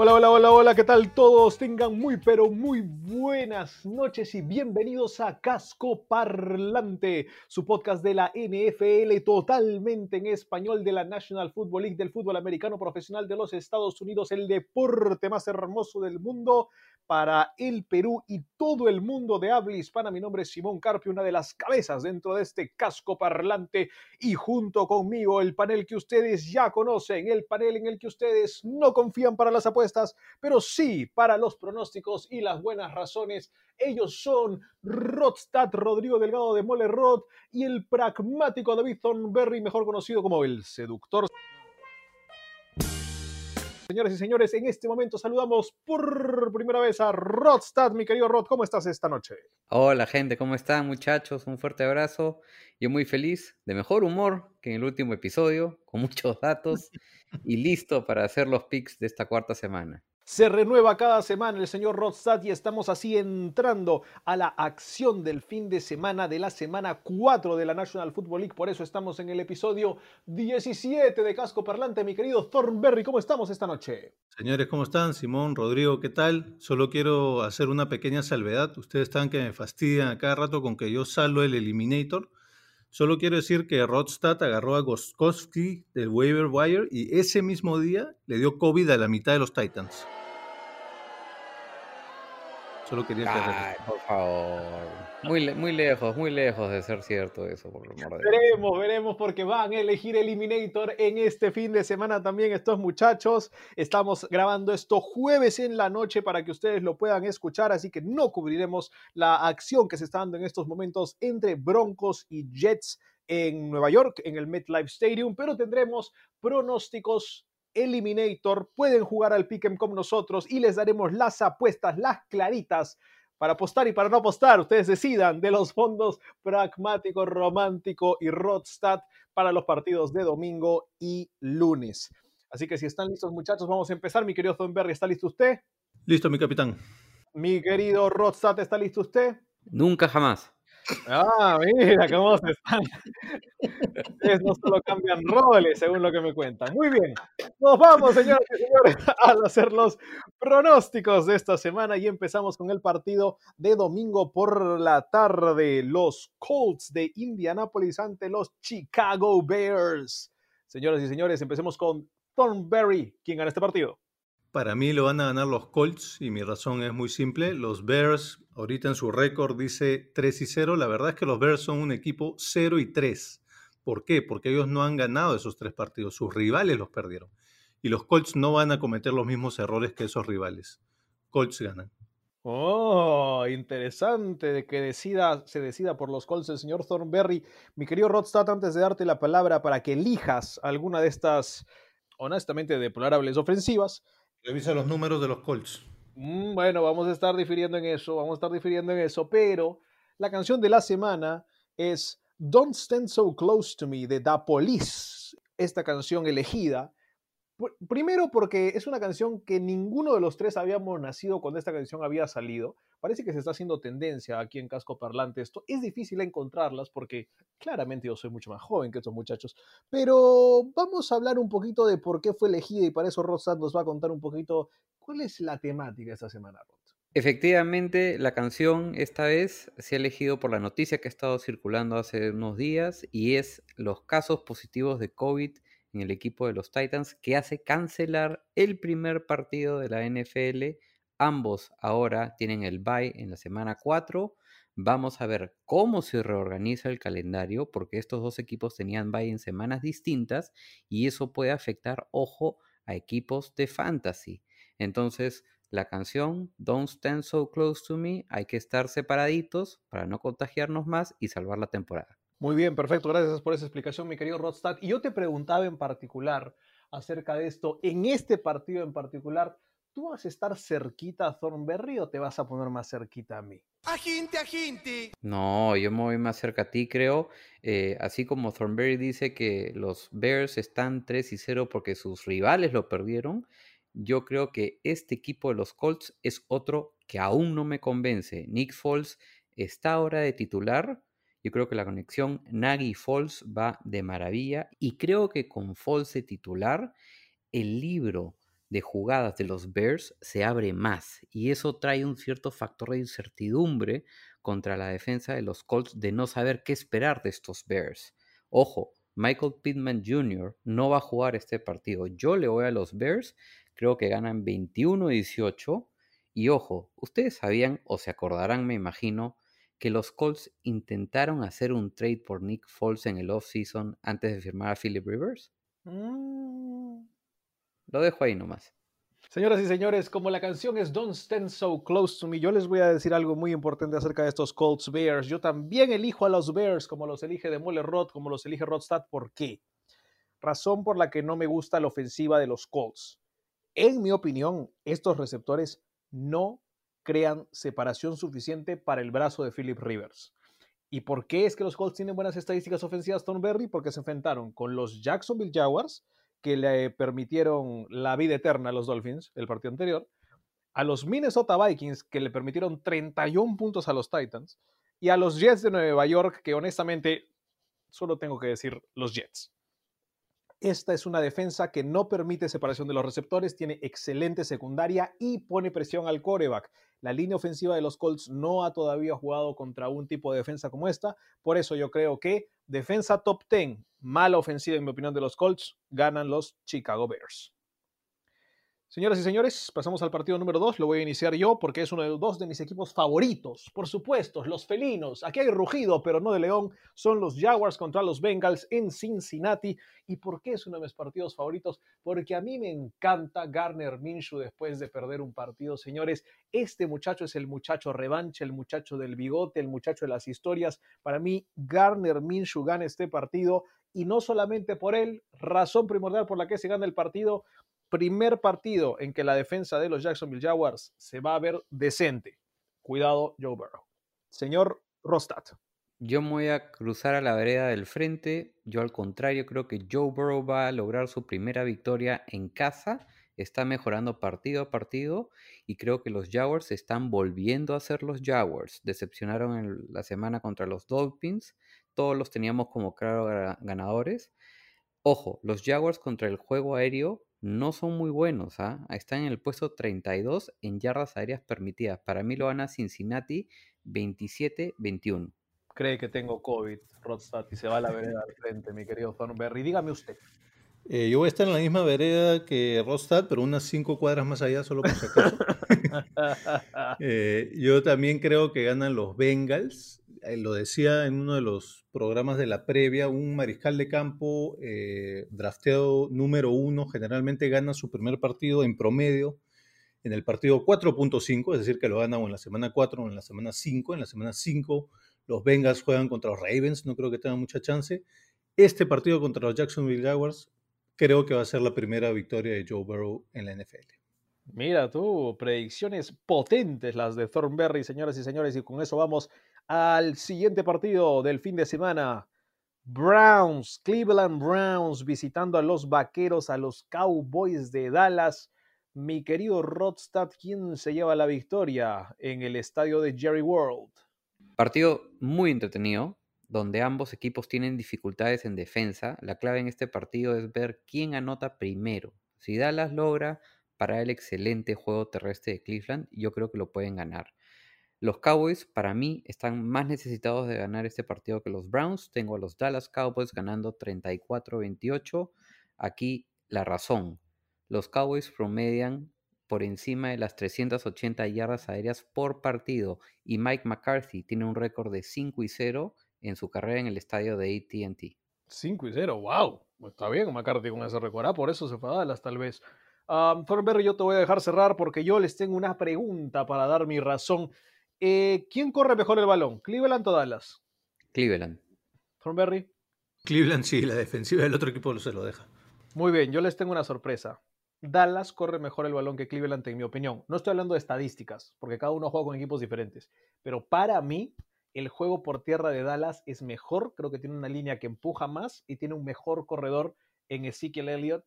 Hola, hola, hola, hola, ¿qué tal todos? Tengan muy, pero muy buenas noches y bienvenidos a Casco Parlante, su podcast de la NFL totalmente en español de la National Football League del fútbol americano profesional de los Estados Unidos, el deporte más hermoso del mundo para el Perú y todo el mundo de habla hispana. Mi nombre es Simón Carpio, una de las cabezas dentro de este casco parlante y junto conmigo el panel que ustedes ya conocen, el panel en el que ustedes no confían para las apuestas, pero sí para los pronósticos y las buenas razones. Ellos son Rodstad Rodrigo Delgado de Mole y el pragmático David Thornberry, mejor conocido como el seductor. Señores y señores, en este momento saludamos por primera vez a Rodstad, mi querido Rod. ¿Cómo estás esta noche? Hola gente, ¿cómo están muchachos? Un fuerte abrazo. Yo muy feliz, de mejor humor que en el último episodio, con muchos datos y listo para hacer los picks de esta cuarta semana. Se renueva cada semana el señor Rodstad y estamos así entrando a la acción del fin de semana de la semana 4 de la National Football League. Por eso estamos en el episodio 17 de Casco Parlante. Mi querido Thornberry, ¿cómo estamos esta noche? Señores, ¿cómo están? Simón, Rodrigo, ¿qué tal? Solo quiero hacer una pequeña salvedad. Ustedes están que me fastidian a cada rato con que yo salgo el Eliminator. Solo quiero decir que Rodstad agarró a Goskowski del waiver wire y ese mismo día le dio COVID a la mitad de los Titans. Solo quería Ay, por favor. Muy, muy lejos, muy lejos de ser cierto eso, por amor de. Veremos, veremos porque van a elegir Eliminator en este fin de semana también estos muchachos. Estamos grabando esto jueves en la noche para que ustedes lo puedan escuchar, así que no cubriremos la acción que se está dando en estos momentos entre Broncos y Jets en Nueva York, en el MetLife Stadium, pero tendremos pronósticos Eliminator. Pueden jugar al Pick'em con nosotros y les daremos las apuestas, las claritas para apostar y para no apostar, ustedes decidan de los fondos pragmático, romántico y Rodstad para los partidos de domingo y lunes. Así que si están listos muchachos, vamos a empezar. Mi querido Thornberry, ¿está listo usted? Listo, mi capitán. Mi querido Rodstad, ¿está listo usted? Nunca jamás. Ah, mira cómo se están. Ustedes no solo cambian roles, según lo que me cuentan. Muy bien. Nos vamos, señoras y señores, a hacer los pronósticos de esta semana y empezamos con el partido de domingo por la tarde. Los Colts de Indianapolis ante los Chicago Bears. Señoras y señores, empecemos con Thornberry. ¿Quién gana este partido? Para mí lo van a ganar los Colts y mi razón es muy simple. Los Bears, ahorita en su récord dice 3 y 0. La verdad es que los Bears son un equipo 0 y 3. ¿Por qué? Porque ellos no han ganado esos tres partidos. Sus rivales los perdieron. Y los Colts no van a cometer los mismos errores que esos rivales. Colts ganan. Oh, interesante de que decida, se decida por los Colts el señor Thornberry. Mi querido Rodstad, antes de darte la palabra para que elijas alguna de estas honestamente deplorables ofensivas, Revisa los números de los Colts. Mm, Bueno, vamos a estar difiriendo en eso, vamos a estar difiriendo en eso, pero la canción de la semana es Don't Stand So Close to Me de Da Police, esta canción elegida. Pr- Primero porque es una canción que ninguno de los tres habíamos nacido cuando esta canción había salido. Parece que se está haciendo tendencia aquí en Casco Parlante esto. Es difícil encontrarlas porque claramente yo soy mucho más joven que estos muchachos. Pero vamos a hablar un poquito de por qué fue elegida y para eso Rosat nos va a contar un poquito cuál es la temática esta semana, Rod. Efectivamente, la canción esta vez se ha elegido por la noticia que ha estado circulando hace unos días y es los casos positivos de COVID en el equipo de los Titans que hace cancelar el primer partido de la NFL. Ambos ahora tienen el bye en la semana 4. Vamos a ver cómo se reorganiza el calendario porque estos dos equipos tenían bye en semanas distintas y eso puede afectar, ojo, a equipos de fantasy. Entonces, la canción Don't Stand So Close to Me, hay que estar separaditos para no contagiarnos más y salvar la temporada. Muy bien, perfecto. Gracias por esa explicación, mi querido Rodstad. Y yo te preguntaba en particular acerca de esto, en este partido en particular, ¿tú vas a estar cerquita a Thornberry o te vas a poner más cerquita a mí? Agente, agente. No, yo me voy más cerca a ti, creo. Eh, así como Thornberry dice que los Bears están 3 y 0 porque sus rivales lo perdieron, yo creo que este equipo de los Colts es otro que aún no me convence. Nick Foles está ahora de titular. Yo creo que la conexión Nagy-Foles va de maravilla y creo que con Foles de titular, el libro de jugadas de los Bears se abre más y eso trae un cierto factor de incertidumbre contra la defensa de los Colts de no saber qué esperar de estos Bears. Ojo, Michael Pittman Jr. no va a jugar este partido. Yo le voy a los Bears, creo que ganan 21-18 y ojo, ustedes sabían o se acordarán, me imagino, que los Colts intentaron hacer un trade por Nick Foles en el offseason antes de firmar a Philip Rivers? Mm. Lo dejo ahí nomás. Señoras y señores, como la canción es Don't Stand So Close to Me, yo les voy a decir algo muy importante acerca de estos Colts Bears. Yo también elijo a los Bears como los elige de Mole Rod, como los elige Rodstad. ¿Por qué? Razón por la que no me gusta la ofensiva de los Colts. En mi opinión, estos receptores no crean separación suficiente para el brazo de Philip Rivers. ¿Y por qué es que los Colts tienen buenas estadísticas ofensivas, Tom Berry? Porque se enfrentaron con los Jacksonville Jaguars, que le permitieron la vida eterna a los Dolphins el partido anterior, a los Minnesota Vikings, que le permitieron 31 puntos a los Titans, y a los Jets de Nueva York, que honestamente solo tengo que decir los Jets. Esta es una defensa que no permite separación de los receptores, tiene excelente secundaria y pone presión al coreback. La línea ofensiva de los Colts no ha todavía jugado contra un tipo de defensa como esta, por eso yo creo que defensa top 10, mala ofensiva en mi opinión de los Colts, ganan los Chicago Bears. Señoras y señores, pasamos al partido número 2. Lo voy a iniciar yo porque es uno de los dos de mis equipos favoritos. Por supuesto, los felinos. Aquí hay rugido, pero no de león. Son los Jaguars contra los Bengals en Cincinnati. ¿Y por qué es uno de mis partidos favoritos? Porque a mí me encanta Garner Minshew después de perder un partido. Señores, este muchacho es el muchacho revancha, el muchacho del bigote, el muchacho de las historias. Para mí, Garner Minshew gana este partido. Y no solamente por él, razón primordial por la que se gana el partido, primer partido en que la defensa de los Jacksonville Jaguars se va a ver decente. Cuidado, Joe Burrow. Señor Rostat. Yo me voy a cruzar a la vereda del frente. Yo al contrario creo que Joe Burrow va a lograr su primera victoria en casa. Está mejorando partido a partido y creo que los Jaguars están volviendo a ser los Jaguars. Decepcionaron en la semana contra los Dolphins. Todos los teníamos como claro ganadores. Ojo, los Jaguars contra el juego aéreo no son muy buenos. ¿ah? Están en el puesto 32 en yardas aéreas permitidas. Para mí lo gana Cincinnati 27-21. Cree que tengo COVID, Rodstad, y se va a la vereda al frente, mi querido Thornberry. Dígame usted. Eh, yo voy a estar en la misma vereda que Rostad, pero unas cinco cuadras más allá, solo por si acaso. Eh, yo también creo que ganan los Bengals. Eh, lo decía en uno de los programas de la previa, un mariscal de campo drafteado número uno generalmente gana su primer partido en promedio en el partido 4.5, es decir, que lo ganan en la semana 4 o en la semana 5. En la semana 5 los Bengals juegan contra los Ravens, no creo que tengan mucha chance. Este partido contra los Jacksonville Jaguars creo que va a ser la primera victoria de Joe Burrow en la NFL. Mira tú, predicciones potentes las de Thornberry, señoras y señores, y con eso vamos al siguiente partido del fin de semana. Browns, Cleveland Browns visitando a los Vaqueros, a los Cowboys de Dallas. Mi querido Rodstad, ¿quién se lleva la victoria en el estadio de Jerry World? Partido muy entretenido, donde ambos equipos tienen dificultades en defensa, la clave en este partido es ver quién anota primero. Si Dallas logra para el excelente juego terrestre de Cleveland, yo creo que lo pueden ganar. Los Cowboys, para mí, están más necesitados de ganar este partido que los Browns. Tengo a los Dallas Cowboys ganando 34-28. Aquí la razón. Los Cowboys promedian por encima de las 380 yardas aéreas por partido y Mike McCarthy tiene un récord de 5 y 0 en su carrera en el estadio de ATT. 5 y 0, wow. Está bien McCarthy con ese récord. Ah, por eso se fue a Dallas, tal vez. Um, Thornberry, yo te voy a dejar cerrar porque yo les tengo una pregunta para dar mi razón. Eh, ¿Quién corre mejor el balón? ¿Cleveland o Dallas? Cleveland. Thornberry. Cleveland sí, la defensiva del otro equipo se lo deja. Muy bien, yo les tengo una sorpresa. Dallas corre mejor el balón que Cleveland, en mi opinión. No estoy hablando de estadísticas, porque cada uno juega con equipos diferentes. Pero para mí, el juego por tierra de Dallas es mejor. Creo que tiene una línea que empuja más y tiene un mejor corredor en Ezekiel Elliott,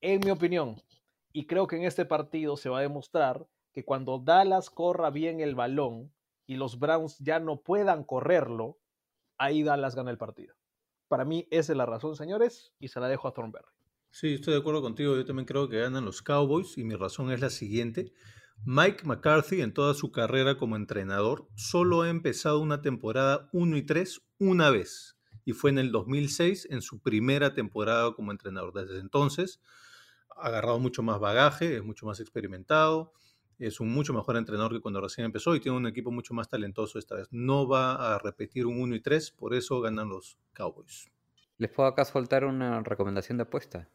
en mi opinión. Y creo que en este partido se va a demostrar que cuando Dallas corra bien el balón y los Browns ya no puedan correrlo, ahí Dallas gana el partido. Para mí esa es la razón, señores, y se la dejo a Thornberry. Sí, estoy de acuerdo contigo. Yo también creo que ganan los Cowboys y mi razón es la siguiente. Mike McCarthy en toda su carrera como entrenador solo ha empezado una temporada 1 y 3 una vez y fue en el 2006 en su primera temporada como entrenador. Desde entonces ha agarrado mucho más bagaje, es mucho más experimentado, es un mucho mejor entrenador que cuando recién empezó y tiene un equipo mucho más talentoso esta vez. No va a repetir un 1 y 3, por eso ganan los Cowboys. ¿Les puedo acá soltar una recomendación de apuesta?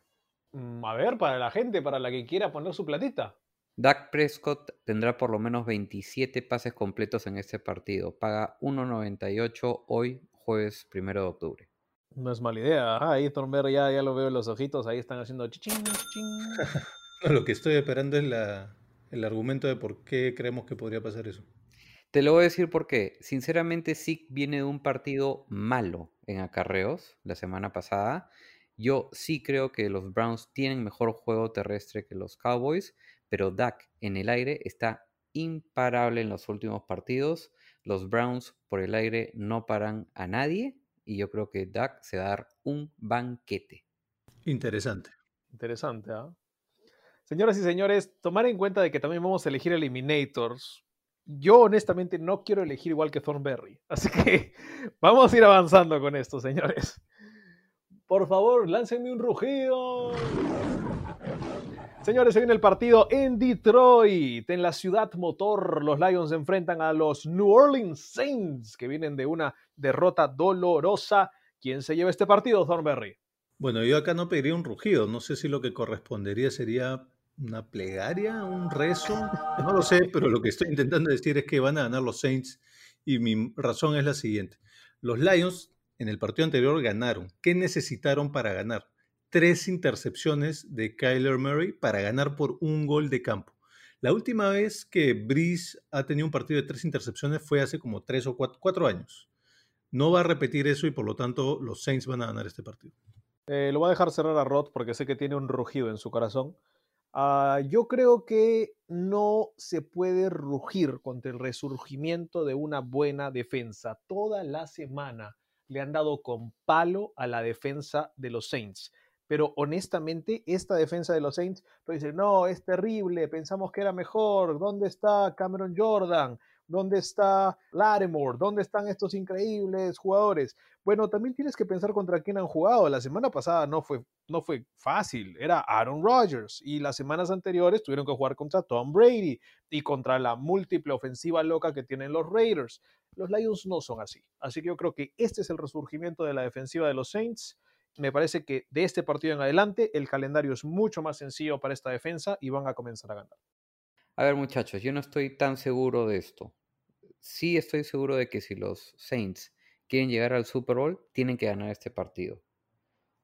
Mm, A ver, para la gente, para la que quiera poner su platita. Dak Prescott tendrá por lo menos 27 pases completos en este partido. Paga 1.98 hoy, jueves 1 de octubre. No es mala idea. Ah, ahí Thornberry ya, ya lo veo en los ojitos. Ahí están haciendo chichín, chichín. No, lo que estoy esperando es la- el argumento de por qué creemos que podría pasar eso. Te lo voy a decir porque, sinceramente, sí viene de un partido malo en acarreos la semana pasada. Yo sí creo que los Browns tienen mejor juego terrestre que los Cowboys, pero Dak en el aire está imparable en los últimos partidos. Los Browns por el aire no paran a nadie y yo creo que Dak se va a dar un banquete. Interesante. Interesante, ¿ah? Señoras y señores, tomar en cuenta de que también vamos a elegir Eliminators. Yo honestamente no quiero elegir igual que Thornberry. Así que vamos a ir avanzando con esto, señores. Por favor, láncenme un rugido. Señores, se viene el partido en Detroit, en la ciudad motor. Los Lions se enfrentan a los New Orleans Saints, que vienen de una derrota dolorosa. ¿Quién se lleva este partido, Thornberry? Bueno, yo acá no pediría un rugido. No sé si lo que correspondería sería una plegaria, un rezo. No lo sé, pero lo que estoy intentando decir es que van a ganar los Saints y mi razón es la siguiente. Los Lions en el partido anterior ganaron. ¿Qué necesitaron para ganar? Tres intercepciones de Kyler Murray para ganar por un gol de campo. La última vez que Breeze ha tenido un partido de tres intercepciones fue hace como tres o cuatro, años. No va a repetir eso y por lo tanto los Saints van a ganar este partido. Eh, lo voy a dejar cerrar a Rod porque sé que tiene un rugido en su corazón. Ah, yo creo que no se puede rugir contra el resurgimiento de una buena defensa. Toda la semana le han dado con palo a la defensa de los Saints. Pero honestamente, esta defensa de los Saints, pues dicen, no, es terrible, pensamos que era mejor. ¿Dónde está Cameron Jordan? ¿Dónde está Lattimore? ¿Dónde están estos increíbles jugadores? Bueno, también tienes que pensar contra quién han jugado. La semana pasada no fue, no fue fácil, era Aaron Rodgers. Y las semanas anteriores tuvieron que jugar contra Tom Brady y contra la múltiple ofensiva loca que tienen los Raiders. Los Lions no son así. Así que yo creo que este es el resurgimiento de la defensiva de los Saints. Me parece que de este partido en adelante el calendario es mucho más sencillo para esta defensa y van a comenzar a ganar. A ver, muchachos, yo no estoy tan seguro de esto. Sí estoy seguro de que si los Saints quieren llegar al Super Bowl, tienen que ganar este partido.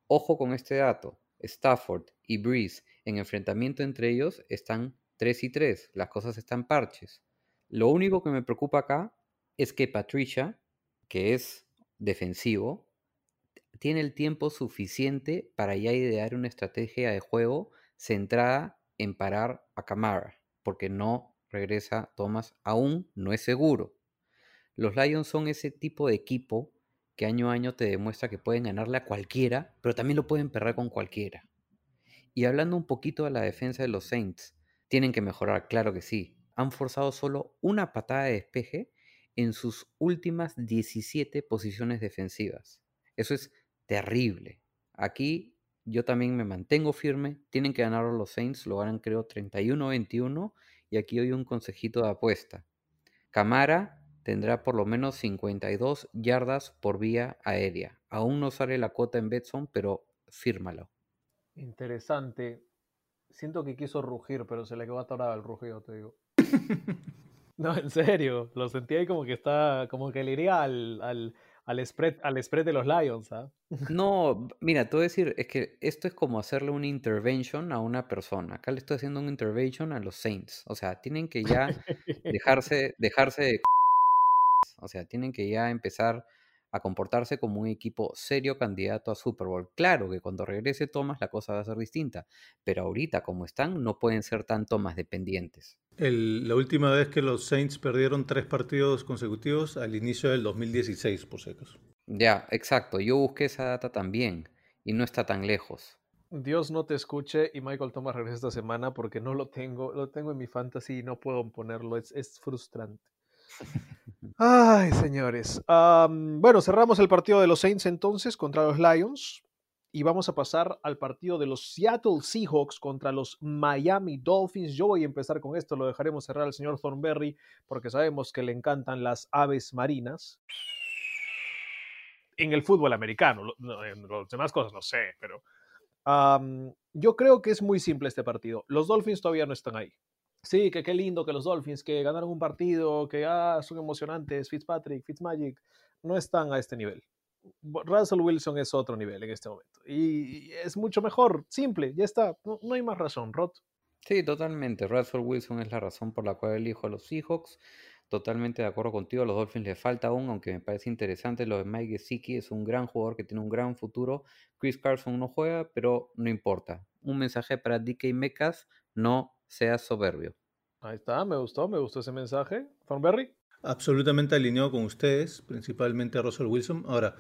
Ojo con este dato. Stafford y Breeze en enfrentamiento entre ellos están 3 y 3. Las cosas están parches. Lo único que me preocupa acá es que Patricia, que es defensivo, tiene el tiempo suficiente para ya idear una estrategia de juego centrada en parar a Camara, porque no regresa Thomas aún, no es seguro. Los Lions son ese tipo de equipo que año a año te demuestra que pueden ganarle a cualquiera, pero también lo pueden perder con cualquiera. Y hablando un poquito de la defensa de los Saints, tienen que mejorar, claro que sí. Han forzado solo una patada de despeje en sus últimas 17 posiciones defensivas. Eso es terrible. Aquí yo también me mantengo firme. Tienen que ganar los Saints, lo ganan creo 31-21. Y aquí doy un consejito de apuesta. Camara tendrá por lo menos 52 yardas por vía aérea. Aún no sale la cuota en Betson, pero fírmalo. Interesante. Siento que quiso rugir, pero se le quedó atorado el rugido, te digo. No, en serio. Lo sentí ahí como que está, como que le iría al, al, al spread, al spread de los Lions, ¿ah? No, mira, te voy a decir, es que esto es como hacerle una intervention a una persona. Acá le estoy haciendo una intervention a los Saints. O sea, tienen que ya dejarse, dejarse de... O sea, tienen que ya empezar a comportarse como un equipo serio candidato a Super Bowl. Claro que cuando regrese Thomas la cosa va a ser distinta, pero ahorita como están no pueden ser tan Thomas dependientes. El- la última vez que los Saints perdieron tres partidos consecutivos al inicio del 2016, por si acaso. Ya, exacto, yo busqué esa data también y no está tan lejos. Dios no te escuche y Michael Thomas regresa esta semana porque no lo tengo, lo tengo en mi fantasy y no puedo ponerlo, es, es frustrante. Ay, señores. Bueno, cerramos el partido de los Saints entonces contra los Lions y vamos a pasar al partido de los Seattle Seahawks contra los Miami Dolphins. Yo voy a empezar con esto, lo dejaremos cerrar al señor Thornberry porque sabemos que le encantan las aves marinas. En el fútbol americano, en las demás cosas no sé, pero yo creo que es muy simple este partido. Los Dolphins todavía no están ahí. Sí, que qué lindo que los Dolphins, que ganaron un partido, que ah, son emocionantes, Fitzpatrick, Fitzmagic, no están a este nivel. Russell Wilson es otro nivel en este momento. Y, es mucho mejor, simple, ya está. No, hay más razón, Rod. Sí, totalmente. Russell Wilson es la razón por la cual elijo a los Seahawks. Totalmente de acuerdo contigo. A los Dolphins les falta aún, aunque me parece interesante. Lo de Mike Gesicki es un gran jugador que tiene un gran futuro. Chris Carson no juega, pero no importa. Un mensaje para DK Metcalf: no seas soberbio. Ahí está, me gustó, me gustó ese mensaje. Thornberry. Absolutamente alineado con ustedes, principalmente a Russell Wilson. Ahora,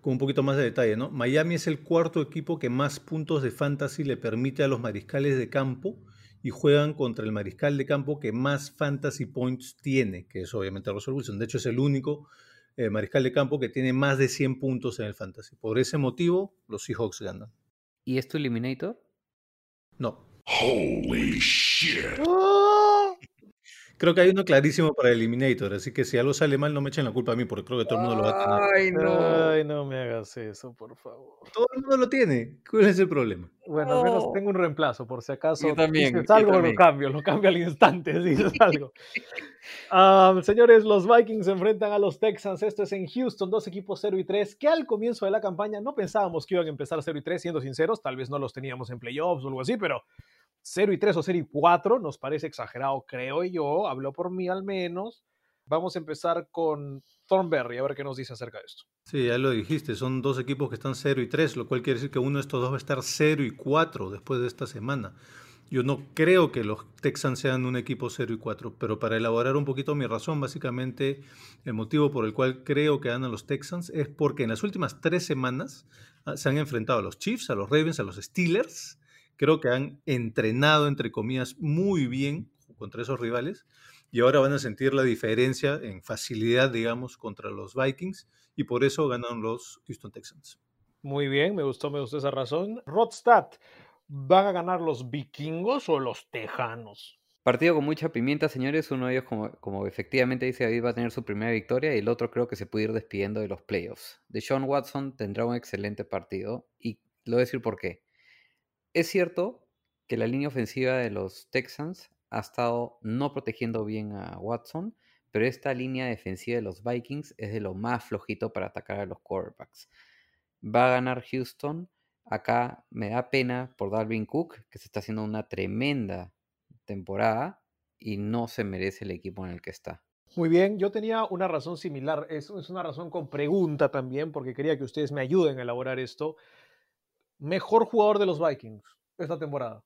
con un poquito más de detalle, ¿no? Miami es el cuarto equipo que más puntos de fantasy le permite a los mariscales de campo y juegan contra el mariscal de campo que más fantasy points tiene, que es obviamente Russell Wilson. De hecho, es el único eh, mariscal de campo que tiene más de 100 puntos en el fantasy. Por ese motivo, los Seahawks ganan. ¿Y es tu Eliminator? No. Holy shit. Creo que hay uno clarísimo para Eliminator, así que si algo sale mal, no me echen la culpa a mí, porque creo que todo el mundo lo va a tener. Ay, no. Ay, no me hagas eso, por favor. Todo el mundo lo tiene. ¿Cuál es el problema? Bueno, al menos No. tengo un reemplazo, por si acaso. Yo también, dices yo algo, lo cambio, lo cambio al instante, dices algo. Ah, señores, los Vikings se enfrentan a los Texans. Esto es en Houston, dos equipos 0 y 3, que al comienzo de la campaña no pensábamos que iban a empezar 0 y 3, siendo sinceros. Tal vez no los teníamos en playoffs o algo así, pero 0 y 3 o 0 y 4 nos parece exagerado, creo yo. Habló por mí al menos. Vamos a empezar con Thornberry, a ver qué nos dice acerca de esto. Sí, ya lo dijiste, son dos equipos que están 0 y 3, lo cual quiere decir que uno de estos dos va a estar 0 y 4 después de esta semana. Yo no creo que los Texans sean un equipo 0 y 4, pero para elaborar un poquito mi razón, básicamente el motivo por el cual creo que ganan los Texans es porque en las últimas tres semanas ah, se han enfrentado a los Chiefs, a los Ravens, a los Steelers. Creo que han entrenado, entre comillas, muy bien contra esos rivales y ahora van a sentir la diferencia en facilidad, digamos, contra los Vikings y por eso ganan los Houston Texans. Muy bien, me gustó, me gustó esa razón. Rodstad, ¿van a ganar los vikingos o los tejanos? Partido con mucha pimienta, señores. Uno de ellos, como, como efectivamente dice David, va a tener su primera victoria y el otro creo que se puede ir despidiendo de los playoffs. Deshaun Watson tendrá un excelente partido y lo voy a decir por qué. Es cierto que la línea ofensiva de los Texans ha estado no protegiendo bien a Watson, pero esta línea defensiva de los Vikings es de lo más flojito para atacar a los quarterbacks. Va a ganar Houston. Acá me da pena por Dalvin Cook, que se está haciendo una tremenda temporada y no se merece el equipo en el que está. Muy bien, yo tenía una razón similar, es, es una razón con pregunta también, porque quería que ustedes me ayuden a elaborar esto. Mejor jugador de los Vikings esta temporada.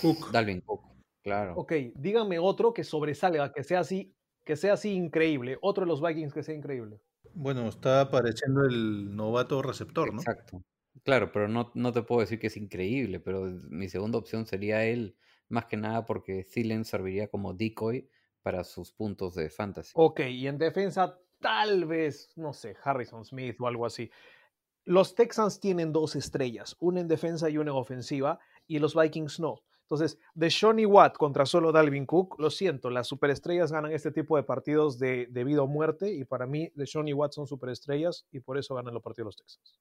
Cook. Dalvin Cook, claro. Ok, díganme otro que sobresalga, que sea así, que sea así increíble. Otro de los Vikings que sea increíble. Bueno, está apareciendo el novato receptor, ¿no? Exacto. Claro, pero no, no te puedo decir que es increíble, pero mi segunda opción sería él, más que nada porque Thielen serviría como decoy para sus puntos de fantasy. Ok, y en defensa tal vez, no sé, Harrison Smith o algo así. Los Texans tienen dos estrellas, una en defensa y una en ofensiva, y los Vikings no. Entonces, de Shawnee Watt contra solo Dalvin Cook, lo siento, las superestrellas ganan este tipo de partidos de, de vida o muerte, y para mí, de Shawnee Watt son superestrellas, y por eso ganan los partidos los Texans.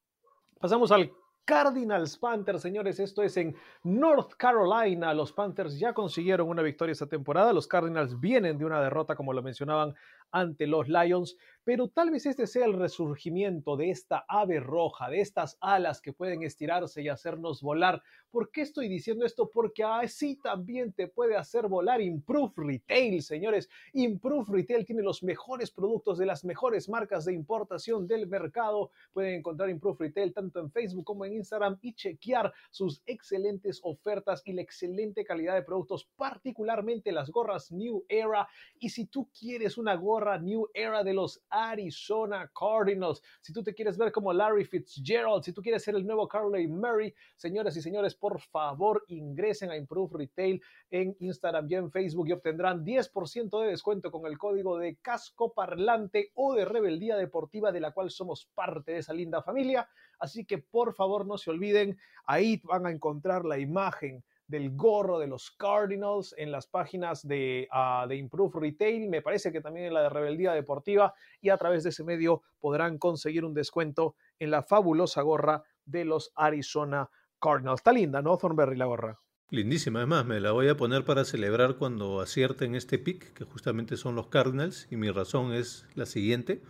Pasamos al Cardinals Panthers, señores. Esto es en North Carolina. Los Panthers ya consiguieron una victoria esta temporada. Los Cardinals vienen de una derrota, como lo mencionaban ante los Lions, pero tal vez este sea el resurgimiento de esta ave roja, de estas alas que pueden estirarse y hacernos volar. ¿Por qué estoy diciendo esto? Porque así también te puede hacer volar Improve Retail, señores. Improve Retail tiene los mejores productos de las mejores marcas de importación del mercado. Pueden encontrar Improve Retail tanto en Facebook como en Instagram y chequear sus excelentes ofertas y la excelente calidad de productos, particularmente las gorras New Era. Y si tú quieres una gorra New Era de los Arizona Cardinals, si tú te quieres ver como Larry Fitzgerald, si tú quieres ser el nuevo Carly Murray, señores y señores, por favor ingresen a Improve Retail en Instagram y en Facebook y obtendrán 10% de descuento con el código de casco parlante o de rebeldía deportiva de la cual somos parte de esa linda familia. Así que por favor no se olviden, ahí van a encontrar la imagen del gorro de los Cardinals en las páginas de, uh, de, Improve Retail, me parece que también en la de Rebeldía Deportiva y a través de ese medio podrán conseguir un descuento en la fabulosa gorra de los Arizona Cardinals. Está linda, ¿no, Thornberry, la gorra? Lindísima, además me la voy a poner para celebrar cuando acierten este pick, que justamente son los Cardinals, y mi razón es la siguiente.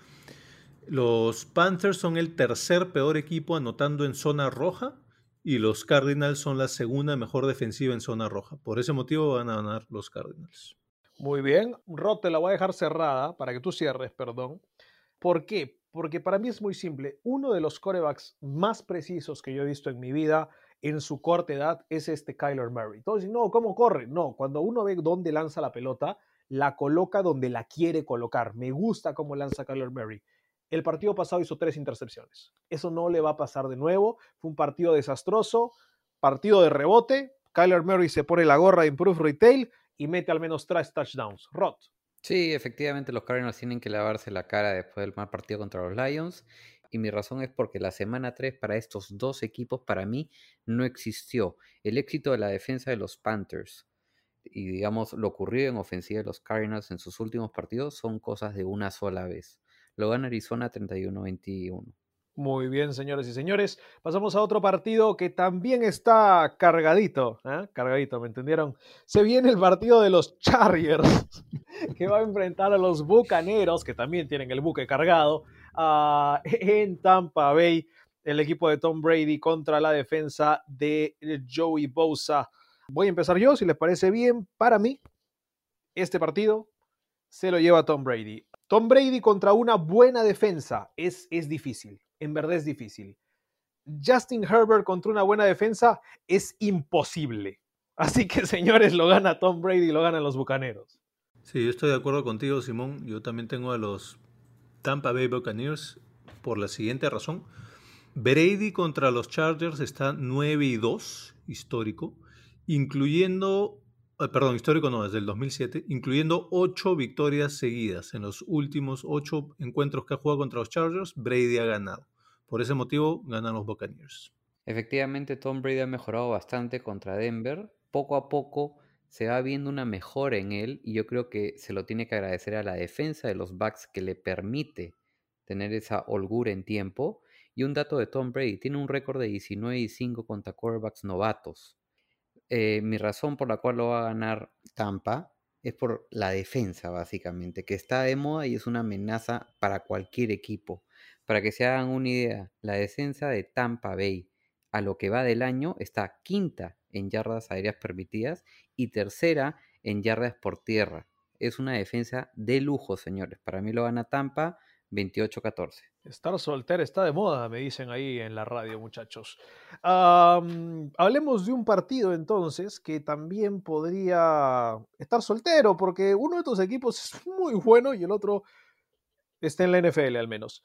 Los Panthers son el tercer peor equipo anotando en zona roja y los Cardinals son la segunda mejor defensiva en zona roja. Por ese motivo van a ganar los Cardinals. Muy bien, Rod, te la voy a dejar cerrada para que tú cierres, perdón. ¿Por qué? Porque para mí es muy simple. Uno de los corebacks más precisos que yo he visto en mi vida en su corta edad es este Kyler Murray. Entonces, no, ¿cómo corre? No, cuando uno ve dónde lanza la pelota, la coloca donde la quiere colocar. Me gusta cómo lanza Kyler Murray. El partido pasado hizo tres intercepciones. Eso no le va a pasar de nuevo. Fue un partido desastroso, partido de rebote. Kyler Murray se pone la gorra de Improve Retail y mete al menos tres touchdowns. Rot. Sí, efectivamente los Cardinals tienen que lavarse la cara después del mal partido contra los Lions. Y mi razón es porque la semana 3 para estos dos equipos, para mí, no existió. El éxito de la defensa de los Panthers y, digamos, lo ocurrido en ofensiva de los Cardinals en sus últimos partidos son cosas de una sola vez. Lo gana Arizona 31-21. Muy bien, señores y señores. Pasamos a otro partido que también está cargadito. ¿eh? Cargadito, ¿me entendieron? Se viene el partido de los Chargers, que va a enfrentar a los Bucaneros, que también tienen el buque cargado, uh, en Tampa Bay. El equipo de Tom Brady contra la defensa de Joey Bosa. Voy a empezar yo, si les parece bien. Para mí, este partido se lo lleva Tom Brady. Tom Brady contra una buena defensa es, es difícil, en verdad es difícil. Justin Herbert contra una buena defensa es imposible. Así que, señores, lo gana Tom Brady y lo ganan los Bucaneros. Sí, yo estoy de acuerdo contigo, Simón. Yo también tengo a los Tampa Bay Buccaneers por la siguiente razón. Brady contra los Chargers está 9 y 2, histórico, incluyendo perdón, histórico no, desde el 2007, incluyendo ocho victorias seguidas. En los últimos ocho encuentros que ha jugado contra los Chargers, Brady ha ganado. Por ese motivo, ganan los Buccaneers. Efectivamente, Tom Brady ha mejorado bastante contra Denver. Poco a poco se va viendo una mejora en él y yo creo que se lo tiene que agradecer a la defensa de los Bucks que le permite tener esa holgura en tiempo. Y un dato de Tom Brady, tiene un récord de 19 y 5 contra quarterbacks novatos. Eh, mi razón por la cual lo va a ganar Tampa es por la defensa, básicamente, que está de moda y es una amenaza para cualquier equipo. Para que se hagan una idea, la defensa de Tampa Bay a lo que va del año está quinta en yardas aéreas permitidas y tercera en yardas por tierra. Es una defensa de lujo, señores. Para mí lo gana Tampa 28-14. Estar soltero está de moda, me dicen ahí en la radio, muchachos. hablemos de un partido entonces que también podría estar soltero, porque uno de estos equipos es muy bueno y el otro está en la NFL al menos.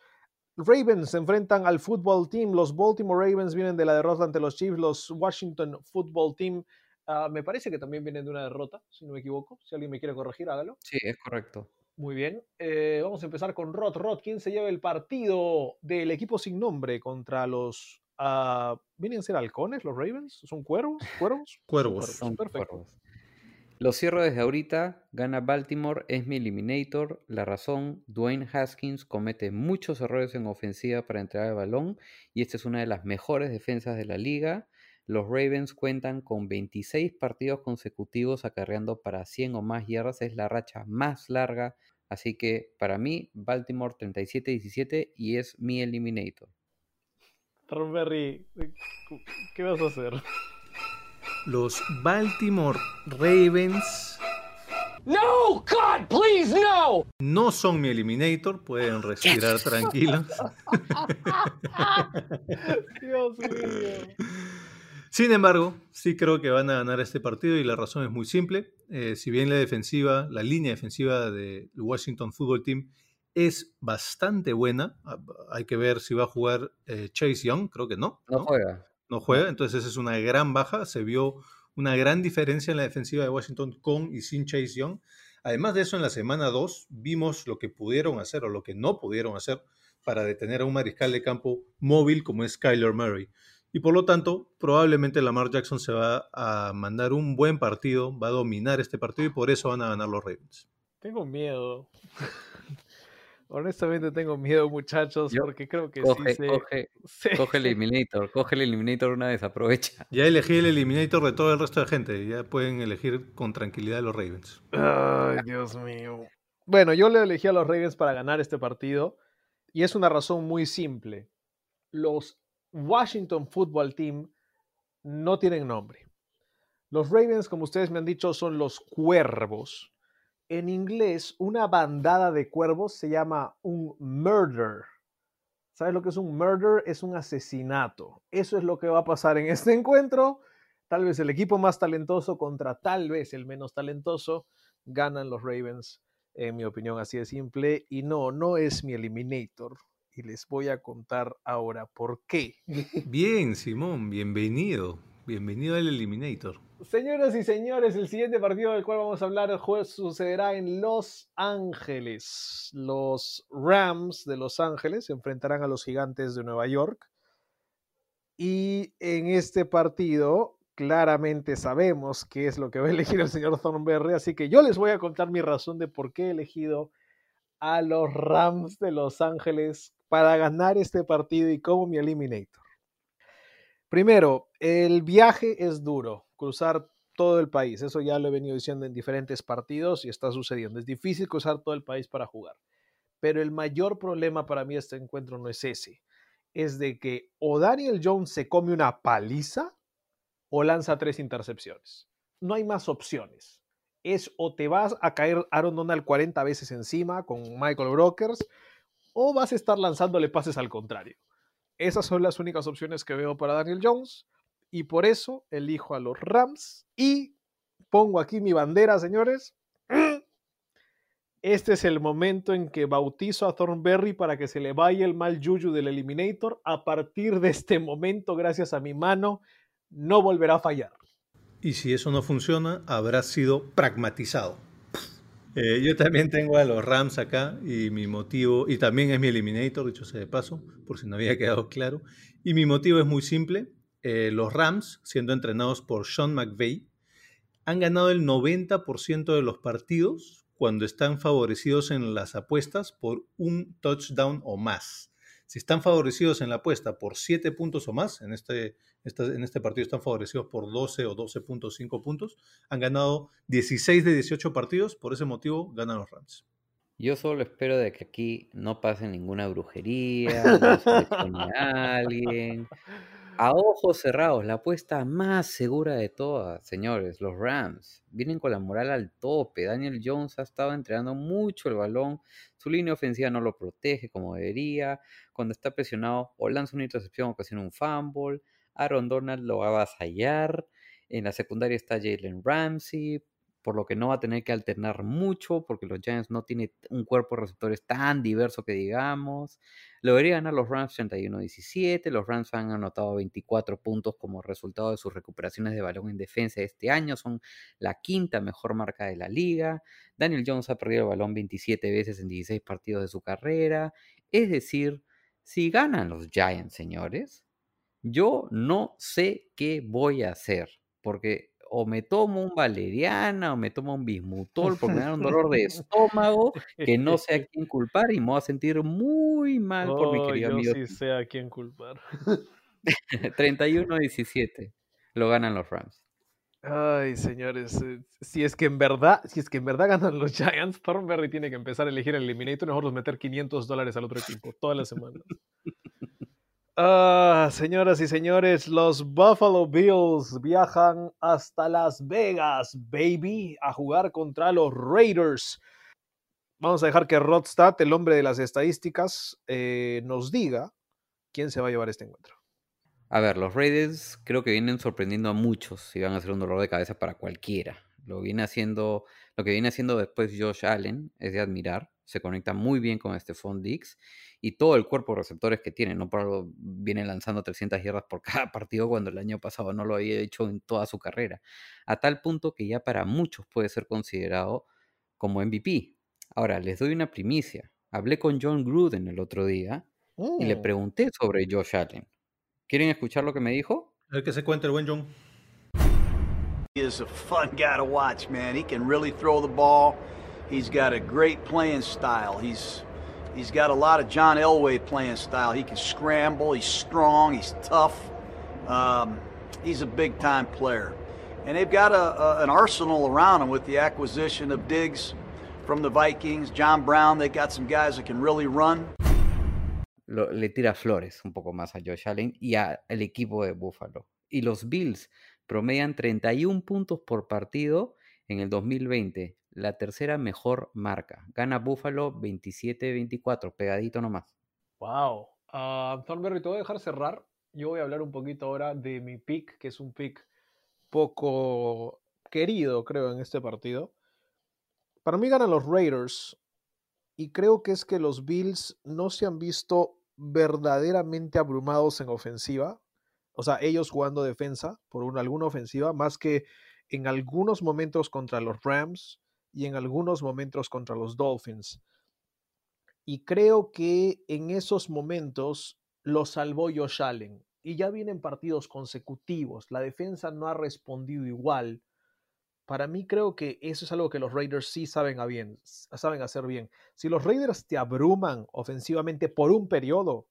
Ravens se enfrentan al Football Team. Los Baltimore Ravens vienen de la derrota ante los Chiefs. Los Washington Football Team ah, me parece que también vienen de una derrota, si no me equivoco. Si alguien me quiere corregir, hágalo. Sí, es correcto. Muy bien. Eh, vamos a empezar con Rod. Rod, ¿quién se lleva el partido del equipo sin nombre contra los... Uh, ¿Vienen a ser halcones los Ravens? ¿Son cuervos? ¿Cuervos? Cuervos. Son Perfecto. Lo cierro desde ahorita. Gana Baltimore, es mi eliminator. La razón, Dwayne Haskins comete muchos errores en ofensiva para entregar el balón y esta es una de las mejores defensas de la liga. Los Ravens cuentan con 26 partidos consecutivos acarreando para 100 o más yardas. Es la racha más larga Así que para mí, Baltimore 37-17 y es mi eliminator. Thornberry, ¿qué vas a hacer? Los Baltimore Ravens No, God, please, no. no son mi eliminator, pueden respirar tranquilos. Dios mío. Sin embargo, sí creo que van a ganar este partido y la razón es muy simple. Eh, si bien la defensiva, la línea defensiva del Washington Football Team es bastante buena, hay que ver si va a jugar eh, Chase Young, creo que no. No juega. no juega, entonces esa es una gran baja. Se vio una gran diferencia en la defensiva de Washington con y sin Chase Young. Además de eso, en la semana 2 vimos lo que pudieron hacer o lo que no pudieron hacer para detener a un mariscal de campo móvil como es Kyler Murray. Y por lo tanto, probablemente Lamar Jackson se va a mandar un buen partido, va a dominar este partido y por eso van a ganar los Ravens. Tengo miedo. Honestamente tengo miedo, muchachos, Yo- porque creo que Coge, sí se... coge, se- coge el eliminator, coge el eliminator una vez, aprovecha. Ya elegí el eliminator de todo el resto de gente, ya pueden elegir con tranquilidad los Ravens. Ay, Dios mío. Bueno, yo le elegí a los Ravens para ganar este partido y es una razón muy simple. Los Washington Football Team no tienen nombre. Los Ravens, como ustedes me han dicho, son los cuervos. En inglés, una bandada de cuervos se llama un murder. ¿Sabes lo que es un murder? Es un asesinato. Eso es lo que va a pasar en este encuentro. Tal vez el equipo más talentoso contra tal vez el menos talentoso ganan los Ravens, en mi opinión, así de simple. Y no, no es mi eliminator. Y les voy a contar ahora por qué. Bien, Simón, bienvenido. Bienvenido al Eliminator. Señoras y señores, el siguiente partido del cual vamos a hablar el jueves sucederá en Los Ángeles. Los Rams de Los Ángeles se enfrentarán a los Gigantes de Nueva York. Y en este partido, claramente sabemos qué es lo que va a elegir el señor Thornberry, así que yo les voy a contar mi razón de por qué he elegido a los Rams de Los Ángeles para ganar este partido y como mi eliminator. Primero, el viaje es duro, cruzar todo el país, eso ya lo he venido diciendo en diferentes partidos y está sucediendo. Es difícil cruzar todo el país para jugar, pero el mayor problema para mí este encuentro no es ese, es de que o Daniel Jones se come una paliza o lanza tres intercepciones. No hay más opciones. Es o te vas a caer Aaron Donald 40 veces encima con Michael Brokers o vas a estar lanzándole pases al contrario. Esas son las únicas opciones que veo para Daniel Jones y por eso elijo a los Rams y pongo aquí mi bandera, señores. Este es el momento en que bautizo a Thornberry para que se le vaya el mal yuyu del Eliminator. A partir de este momento, gracias a mi mano, no volverá a fallar. Y si eso no funciona, habrá sido pragmatizado. Eh, yo también tengo a los Rams acá y mi motivo, y también es mi eliminator, dicho sea de paso, por si no había quedado claro. Y mi motivo es muy simple. Eh, los Rams, siendo entrenados por Sean McVay, han ganado el 90% de los partidos cuando están favorecidos en las apuestas por un touchdown o más. Si están favorecidos en la apuesta por 7 puntos o más, en este, en este partido están favorecidos por 12 o 12.5 puntos, han ganado 16 de 18 partidos, por ese motivo ganan los Rams. Yo solo espero de que aquí no pase ninguna brujería, no se a alguien. A ojos cerrados, la apuesta más segura de todas, señores, los Rams. Vienen con la moral al tope. Daniel Jones ha estado entrenando mucho el balón. Su línea ofensiva no lo protege como debería. Cuando está presionado, o lanza una intercepción, ocasiona un fumble. Aaron Donald lo va a avasallar. En la secundaria está Jalen Ramsey, por lo que no va a tener que alternar mucho, porque los Giants no tienen un cuerpo de receptores tan diverso que digamos. Lo deberían ganar los Rams 31-17. Los Rams han anotado 24 puntos como resultado de sus recuperaciones de balón en defensa este año. Son la quinta mejor marca de la liga. Daniel Jones ha perdido el balón 27 veces en 16 partidos de su carrera. Es decir, si ganan los Giants, señores, yo no sé qué voy a hacer. Porque o me tomo un valeriana o me tomo un bismutol porque me da un dolor de estómago que no sé a quién culpar y me voy a sentir muy mal por mi querido yo amigo. sí sé a quién culpar. 31-17 lo ganan los Rams. Ay, señores, eh, si es que en verdad, si es que en verdad ganan los Giants, Thornberry tiene que empezar a elegir el Eliminator y nosotros meter 500 dólares al otro equipo todas las semanas. Ah, señoras y señores, los Buffalo Bills viajan hasta Las Vegas, baby, a jugar contra los Raiders. Vamos a dejar que Rodstad, el hombre de las estadísticas, eh, nos diga quién se va a llevar este encuentro. A ver, los Raiders creo que vienen sorprendiendo a muchos y van a ser un dolor de cabeza para cualquiera. Lo viene haciendo, lo que viene haciendo después Josh Allen es de admirar. Se conecta muy bien con Stephon Diggs y todo el cuerpo de receptores que tiene. No por algo viene lanzando 300 yardas por cada partido cuando el año pasado no lo había hecho en toda su carrera. A tal punto que ya para muchos puede ser considerado como MVP. Ahora, les doy una primicia. Hablé con John Gruden el otro día y le Mm, pregunté sobre Josh Allen. ¿Quieren escuchar lo que me dijo? Ver que se cuente el buen John. He is a fun guy to watch, man. He can really throw the ball. He's got a great playing style. He's he's got a lot of John Elway playing style. He can scramble. He's strong. He's tough. Um, he's a big time player, and they've got a, a, an arsenal around him with the acquisition of Diggs from the Vikings, John Brown. They got some guys that can really run. Lo- le tira flores un poco más a Josh Allen y al equipo de Buffalo. Y los Bills promedian 31 puntos por partido en el 2020, la tercera mejor marca. Gana Buffalo 27-24, pegadito nomás. Wow. Ah, Thornberry, te voy a dejar cerrar. Yo voy a hablar un poquito ahora de mi pick, que es un pick poco querido, creo, en este partido. Para mí ganan los Raiders y creo que es que los Bills no se han visto verdaderamente abrumados en ofensiva. O sea, ellos jugando defensa por una, alguna ofensiva, más que en algunos momentos contra los Rams y en algunos momentos contra los Dolphins. Y creo que en esos momentos lo salvó Josh Allen. Y ya vienen partidos consecutivos. La defensa no ha respondido igual. Para mí creo que eso es algo que los Raiders sí saben, bien, saben hacer bien. Si los Raiders te abruman ofensivamente por un periodo,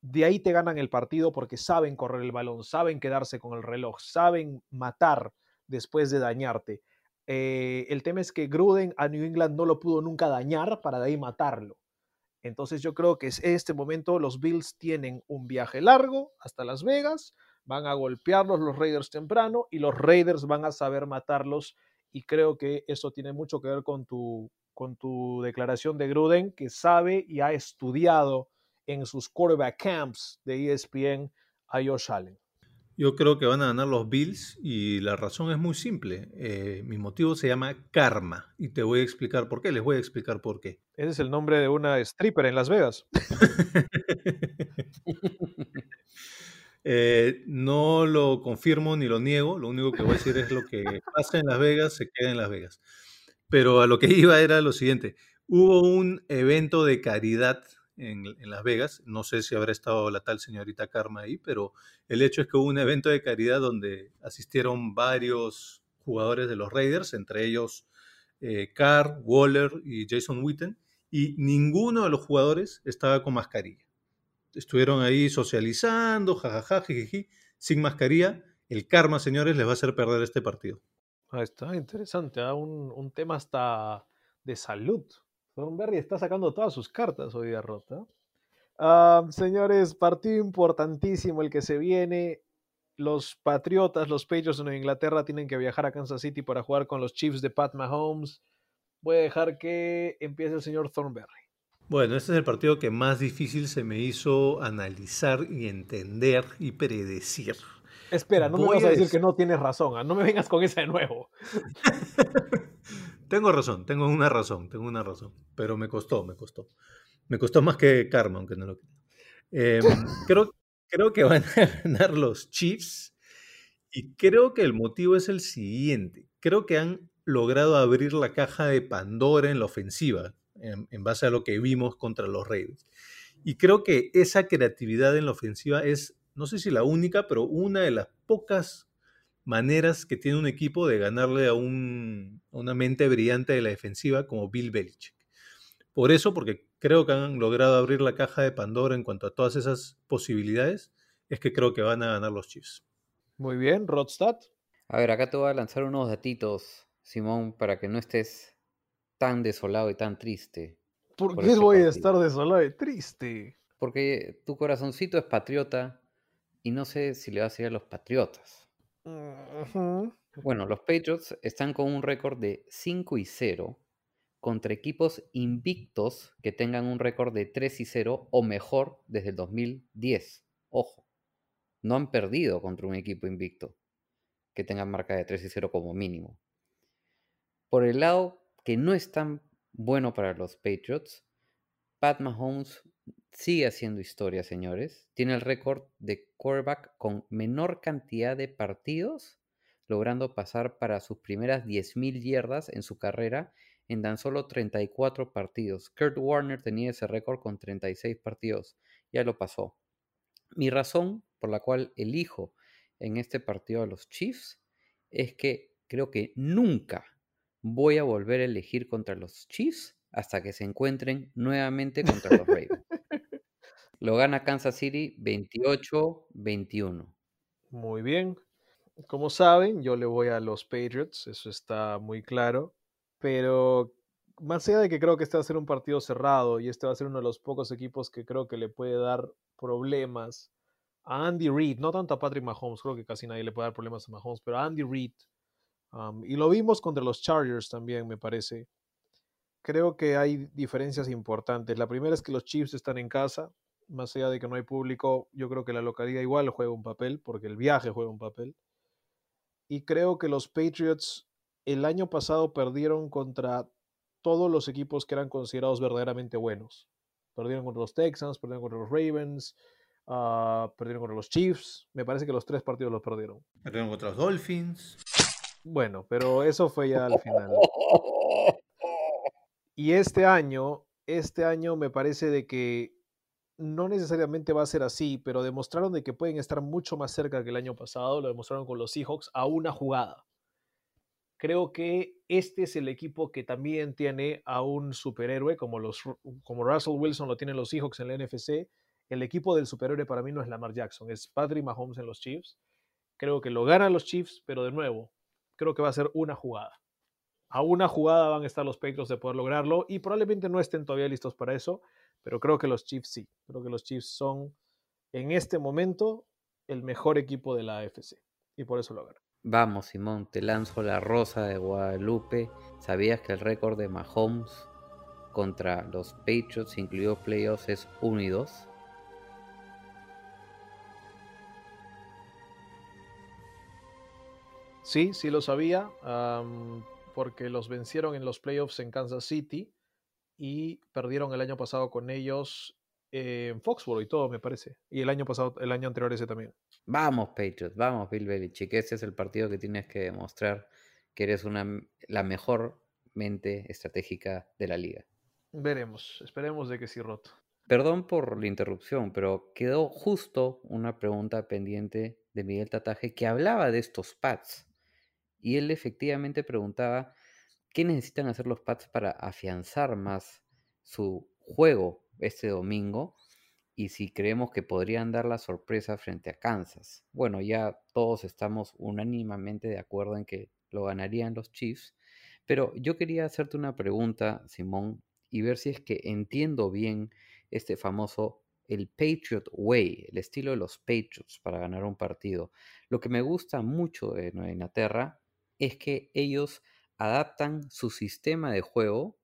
de ahí te ganan el partido porque saben correr el balón, saben quedarse con el reloj, saben matar después de dañarte. Eh, el tema es que Gruden a New England no lo pudo nunca dañar para de ahí matarlo. Entonces yo creo que en este momento los Bills tienen un viaje largo hasta Las Vegas, van a golpearlos los Raiders temprano y los Raiders van a saber matarlos y creo que eso tiene mucho que ver con tu, con tu declaración de Gruden, que sabe y ha estudiado en sus quarterback camps de ESPN a Josh Allen. Yo creo que van a ganar los Bills y la razón es muy simple. Eh, mi motivo se llama karma y te voy a explicar por qué. Les voy a explicar por qué. Ese es el nombre de una stripper en Las Vegas. Eh, no lo confirmo ni lo niego. Lo único que voy a decir es lo que pasa en Las Vegas se queda en Las Vegas. Pero a lo que iba era lo siguiente. Hubo un evento de caridad en, Las Vegas. No sé si habrá estado la tal señorita Karma ahí, pero el hecho es que hubo un evento de caridad donde asistieron varios jugadores de los Raiders, entre ellos eh, Carr, Waller y Jason Witten, y ninguno de los jugadores estaba con mascarilla. Estuvieron ahí socializando, jajaja, jijiji, sin mascarilla. El karma, señores, les va a hacer perder este partido. Ah, está interesante, ¿eh? un, un tema hasta de salud. Thornberry está sacando todas sus cartas hoy día, Rota. Uh, señores, partido importantísimo el que se viene. Los Patriotas, los Patriots de Nueva Inglaterra tienen que viajar a Kansas City para jugar con los Chiefs de Pat Mahomes. Voy a dejar que empiece el señor Thornberry. Bueno, este es el partido que más difícil se me hizo analizar y entender y predecir. Espera, no Voy me vas a decir que no tienes razón, ¿eh? no me vengas con esa de nuevo. tengo razón, tengo una razón, tengo una razón, pero me costó, me costó. Me costó más que Karma, aunque no lo eh, creo, creo que van a ganar los Chiefs y creo que el motivo es el siguiente. Creo que han logrado abrir la caja de Pandora en la ofensiva, en, en base a lo que vimos contra los Raiders. Y creo que esa creatividad en la ofensiva es, no sé si la única, pero una de las pocas maneras que tiene un equipo de ganarle a, un, a una mente brillante de la defensiva como Bill Belichick. Por eso, porque creo que han logrado abrir la caja de Pandora en cuanto a todas esas posibilidades, es que creo que van a ganar los Chiefs. Muy bien, Rodstad. A ver, acá te voy a lanzar unos datitos, Simón, para que no estés tan desolado y tan triste. ¿Por, por qué este voy a estar desolado y triste? Porque tu corazoncito es patriota y no sé si le vas a ir a los patriotas. Bueno, los Patriots están con un récord de 5 y 0 contra equipos invictos que tengan un récord de 3 y 0 o mejor desde el 2010. Ojo, no han perdido contra un equipo invicto que tenga marca de 3 y 0 como mínimo. Por el lado que no es tan bueno para los Patriots, Pat Mahomes sigue haciendo historia, señores. Tiene el récord de quarterback con menor cantidad de partidos, logrando pasar para sus primeras 10.000 yardas en su carrera en tan solo 34 partidos. Kurt Warner tenía ese récord con 36 partidos, ya lo pasó. Mi razón por la cual elijo en este partido a los Chiefs es que creo que nunca voy a volver a elegir contra los Chiefs hasta que se encuentren nuevamente contra los Ravens. Lo gana Kansas City 28-21. Muy bien. Como saben, yo le voy a los Patriots, eso está muy claro. Pero más allá de que creo que este va a ser un partido cerrado y este va a ser uno de los pocos equipos que creo que le puede dar problemas a Andy Reid, no tanto a Patrick Mahomes, creo que casi nadie le puede dar problemas a Mahomes, pero a Andy Reid. y lo vimos contra los Chargers también, me parece. Creo que hay diferencias importantes. La primera es que los Chiefs están en casa, más allá de que no hay público, yo creo que la localidad igual juega un papel, porque el viaje juega un papel. Y creo que los Patriots el año pasado perdieron contra todos los equipos que eran considerados verdaderamente buenos. Perdieron contra los Texans, perdieron contra los Ravens, ah, perdieron contra los Chiefs. Me parece que los tres partidos los perdieron. Perdieron contra los Dolphins. Bueno, pero eso fue ya al final. Y este año, este año me parece de que no necesariamente va a ser así, pero demostraron de que pueden estar mucho más cerca que el año pasado, lo demostraron con los Seahawks a una jugada. Creo que este es el equipo que también tiene a un superhéroe como, los, como Russell Wilson lo tienen los Seahawks en la NFC. El equipo del superhéroe para mí no es Lamar Jackson, es Patrick Mahomes en los Chiefs. Creo que lo ganan los Chiefs, pero de nuevo, creo que va a ser una jugada. A una jugada van a estar los Patriots de poder lograrlo y probablemente no estén todavía listos para eso, pero creo que los Chiefs sí. Creo que los Chiefs son en este momento el mejor equipo de la AFC y por eso lo ganan. Vamos, Simón, te lanzo la rosa de Guadalupe. ¿Sabías que el récord de Mahomes contra los Patriots, incluido playoffs, es 1 y 2? Sí, sí lo sabía, porque los vencieron en los playoffs en Kansas City y perdieron el año pasado con ellos en Foxborough y todo, me parece. Y el año pasado, el año anterior ese también. Vamos, Patriots, vamos, Bill Belichick. Ese es el partido que tienes que demostrar que eres una, la mejor mente estratégica de la liga. Veremos, esperemos de que sí roto. Perdón por la interrupción, pero quedó justo una pregunta pendiente de Miguel Tataje que hablaba de estos pads. Y él efectivamente preguntaba qué necesitan hacer los pads para afianzar más su juego este domingo y si creemos que podrían dar la sorpresa frente a Kansas. Bueno, ya todos estamos unánimemente de acuerdo en que lo ganarían los Chiefs, pero yo quería hacerte una pregunta, Simón, y ver si es que entiendo bien este famoso el Patriot Way, el estilo de los Patriots para ganar un partido. Lo que me gusta mucho de Nueva Inglaterra es que ellos adaptan su sistema de juego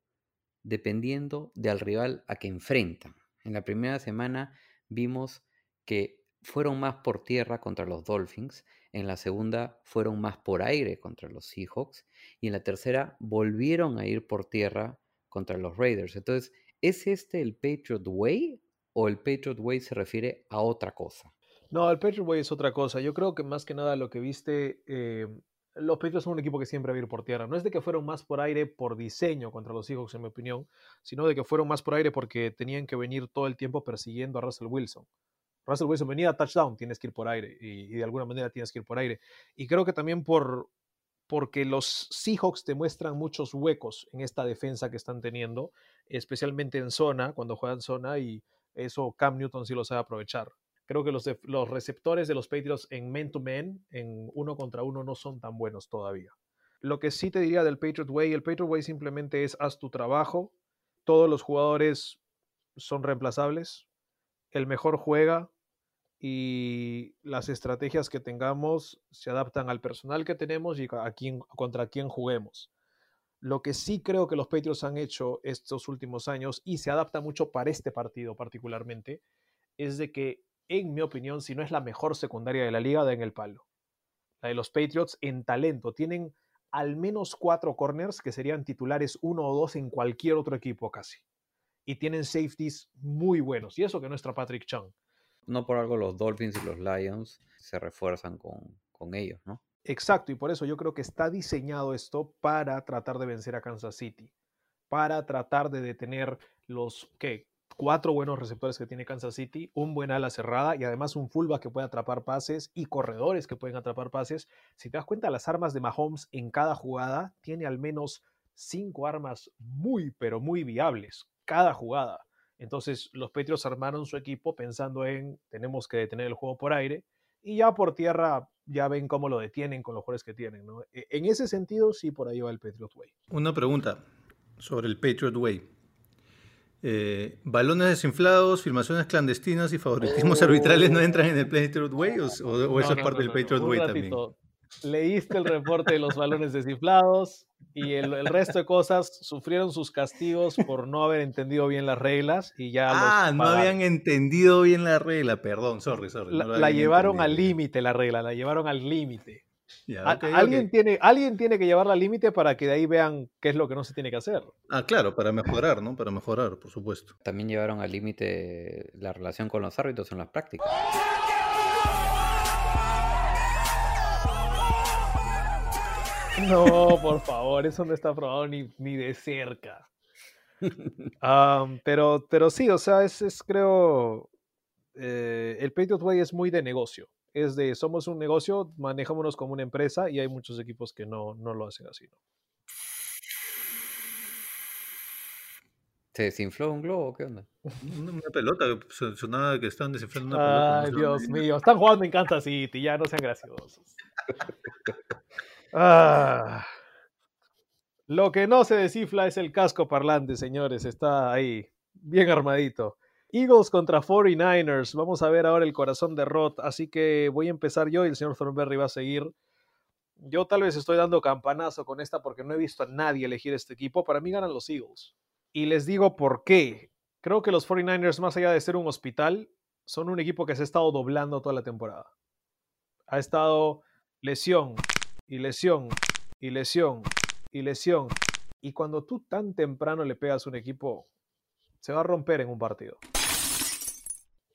dependiendo del rival a que enfrentan. En la primera semana vimos que fueron más por tierra contra los Dolphins, en la segunda fueron más por aire contra los Seahawks y en la tercera volvieron a ir por tierra contra los Raiders. Entonces, ¿es este el Patriot Way o el Patriot Way se refiere a otra cosa? No, el Patriot Way es otra cosa. Yo creo que más que nada lo que viste, eh, los Patriots son un equipo que siempre va a ir por tierra. No es de que fueron más por aire por diseño contra los Seahawks, en mi opinión, sino de que fueron más por aire porque tenían que venir todo el tiempo persiguiendo a Russell Wilson. Russell Wilson venía a touchdown, tienes que ir por aire y, de alguna manera tienes que ir por aire. Y creo que también por, porque los Seahawks demuestran muchos huecos en esta defensa que están teniendo, especialmente en zona, cuando juegan zona, y eso Cam Newton sí lo sabe aprovechar. Creo que los, los receptores de los Patriots en man-to-man, en uno contra uno, no son tan buenos todavía. Lo que sí te diría del Patriot Way, el Patriot Way simplemente es haz tu trabajo, todos los jugadores son reemplazables, el mejor juega y las estrategias que tengamos se adaptan al personal que tenemos y a quién, contra quién juguemos. Lo que sí creo que los Patriots han hecho estos últimos años y se adapta mucho para este partido particularmente, es de que, en mi opinión, si no es la mejor secundaria de la liga, den el palo. La de los Patriots en talento. Tienen al menos cuatro corners que serían titulares uno o dos en cualquier otro equipo casi. Y tienen safeties muy buenos. Y eso que no está Patrick Chung. No por algo los Dolphins y los Lions se refuerzan con, con ellos, ¿no? Exacto, y por eso yo creo que está diseñado esto para tratar de vencer a Kansas City, para tratar de detener los, ¿qué? Cuatro buenos receptores que tiene Kansas City, un buen ala cerrada y además un fullback que puede atrapar pases y corredores que pueden atrapar pases. Si te das cuenta, las armas de Mahomes en cada jugada tiene al menos cinco armas muy, pero muy viables, cada jugada. Entonces los Patriots armaron su equipo pensando en tenemos que detener el juego por aire y ya por tierra ya ven cómo lo detienen con los jugadores que tienen. E- En ese sentido, sí, por ahí va el Patriot Way. Una pregunta sobre el Patriot Way. Eh, ¿Balones desinflados, filmaciones clandestinas y favoritismos arbitrales no entran en el Patriot Way o, o- o eso No, es no, parte no, del no, Patriot Way también? ratito. Leíste el reporte de los balones desinflados y el, el resto de cosas sufrieron sus castigos por no haber entendido bien las reglas y ya Ah, los no habían entendido bien la regla, perdón, sorry, sorry. La, la llevaron al límite la regla, la llevaron al límite. Ya, alguien. Tiene, alguien tiene que llevarla al límite para que de ahí vean qué es lo que no se tiene que hacer. Ah, claro, para mejorar, ¿no? Para mejorar, por supuesto. También llevaron al límite la relación con los árbitros en las prácticas. No, por favor, eso no está probado ni, ni de cerca. Pero, pero sí, o sea, es, es creo, eh, el Patriot Way es muy de negocio. Es de, somos un negocio, manejámonos como una empresa y hay muchos equipos que no, no lo hacen así. ¿no? ¿Se desinfló un globo? ¿Qué onda? Una, pelota, son- sonaba que estaban desinflando una pelota. Ay, no Dios mío, están jugando en Kansas City, ya no sean graciosos. Ah. Lo que no se descifla es el casco parlante, señores, está ahí, bien armadito. Eagles contra 49ers, vamos a ver ahora el corazón de Roth, así que voy a empezar yo y el señor Thornberry va a seguir. Yo tal vez estoy dando campanazo con esta porque no he visto a nadie elegir este equipo, para mí ganan los Eagles. Y les digo por qué. Creo que los 49ers, más allá de ser un hospital, son un equipo que se ha estado doblando toda la temporada. Ha estado lesión y lesión y lesión y lesión. Y cuando tú tan temprano le pegas a un equipo, se va a romper en un partido.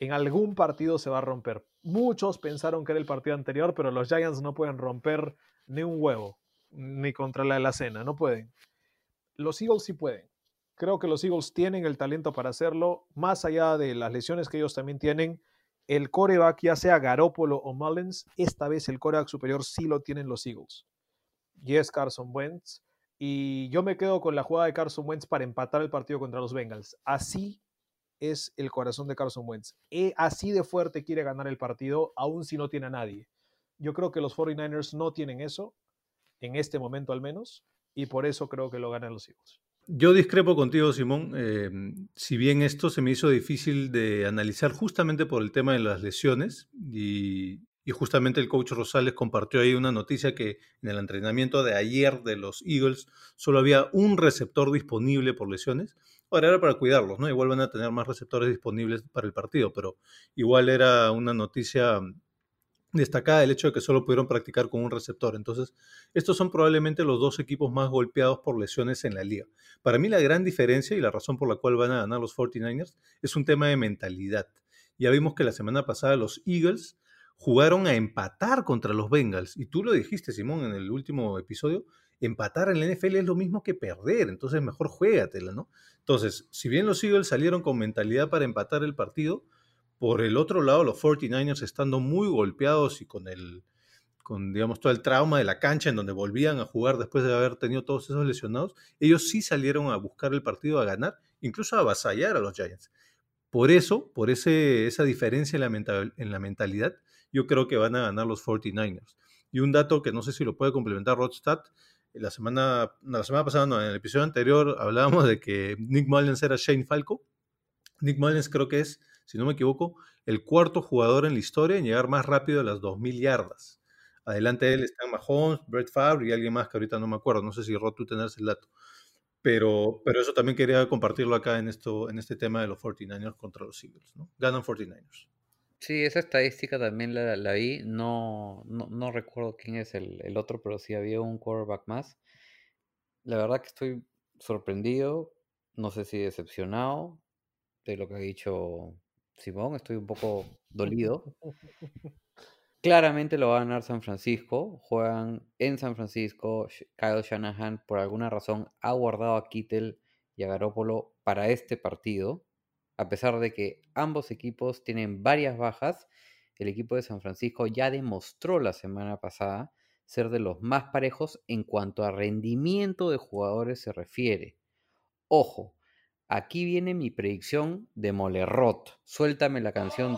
En algún partido se va a romper. Muchos pensaron que era el partido anterior, pero los Giants no pueden romper ni un huevo, ni contra la de la cena, no pueden. Los Eagles sí pueden. Creo que los Eagles tienen el talento para hacerlo, más allá de las lesiones que ellos también tienen. El coreback, ya sea Garópolo o Mullins, esta vez el coreback superior sí lo tienen los Eagles. Y es Carson Wentz. Y yo me quedo con la jugada de Carson Wentz para empatar el partido contra los Bengals. Así es el corazón de Carson Wentz. E- así de fuerte quiere ganar el partido, aun si no tiene a nadie. Yo creo que los 49ers no tienen eso, en este momento al menos, y por eso creo que lo ganan los Eagles. Yo discrepo contigo, Simón. eh, si bien esto se me hizo difícil de analizar justamente por el tema de las lesiones y, y justamente el coach Rosales compartió ahí una noticia que en el entrenamiento de ayer de los Eagles solo había un receptor disponible por lesiones. Ahora era para cuidarlos, ¿no? Igual van a tener más receptores disponibles para el partido, pero igual era una noticia destacada el hecho de que solo pudieron practicar con un receptor. Entonces, estos son probablemente los dos equipos más golpeados por lesiones en la liga. Para mí la gran diferencia y la razón por la cual van a ganar los 49ers es un tema de mentalidad. Ya vimos que la semana pasada los Eagles jugaron a empatar contra los Bengals. Y tú lo dijiste, Simón, en el último episodio, empatar en la NFL es lo mismo que perder, entonces mejor juégatela, ¿no? Entonces, si bien los Eagles salieron con mentalidad para empatar el partido, por el otro lado, los 49ers estando muy golpeados y con el, con digamos todo el trauma de la cancha en donde volvían a jugar después de haber tenido todos esos lesionados, ellos sí salieron a buscar el partido, a ganar, incluso a avasallar a los Giants. Por eso, por ese, esa diferencia en la, en la mentalidad, yo creo que van a ganar los 49ers. Y un dato que no sé si lo puede complementar Rodstad, la semana, la semana pasada, no, en el episodio anterior hablábamos de que Nick Mullens era Shane Falco. Nick Mullens creo que es, si no me equivoco, el cuarto jugador en la historia en llegar más rápido a las 2.000 yardas. Adelante de él están Mahomes, Brett Favre y alguien más que ahorita no me acuerdo. No sé si Rod tú tenés el dato. Pero, pero eso también quería compartirlo acá en, esto, en este tema de los 49ers contra los Eagles. ¿no? Ganan 49ers. Sí, esa estadística también la, la vi. No, no, no recuerdo quién es el, el otro, pero sí había un quarterback más. La verdad que estoy sorprendido, no sé si decepcionado de lo que ha dicho Simón. Estoy un poco dolido. Claramente lo va a ganar San Francisco. Juegan en San Francisco. Kyle Shanahan, por alguna razón, ha guardado a Kittel y a Garoppolo para este partido. A pesar de que ambos equipos tienen varias bajas, el equipo de San Francisco ya demostró la semana pasada ser de los más parejos en cuanto a rendimiento de jugadores se refiere. Ojo, aquí viene mi predicción de Molerrot. Suéltame la canción.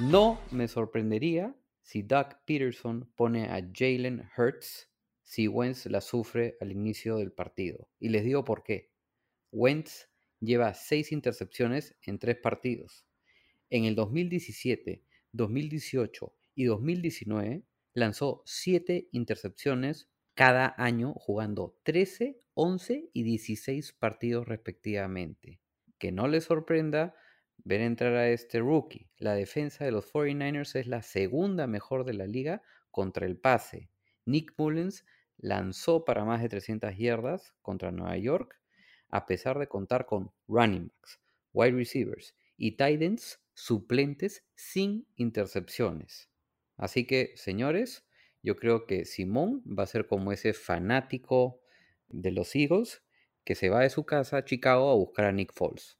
No me sorprendería si Doug Peterson pone a Jalen Hurts si Wentz la sufre al inicio del partido. Y les digo por qué. Wentz lleva seis intercepciones en tres partidos. En el 2017, 2018 y 2019 lanzó siete intercepciones cada año jugando 13, 11 y 16 partidos respectivamente. Que no les sorprenda ver entrar a este rookie. La defensa de los 49ers es la segunda mejor de la liga contra el pase. Nick Mullens lanzó para más de 300 yardas contra Nueva York, a pesar de contar con running backs, wide receivers y tight ends suplentes sin intercepciones. Así que, señores, yo creo que Simón va a ser como ese fanático de los Eagles que se va de su casa a Chicago a buscar a Nick Foles.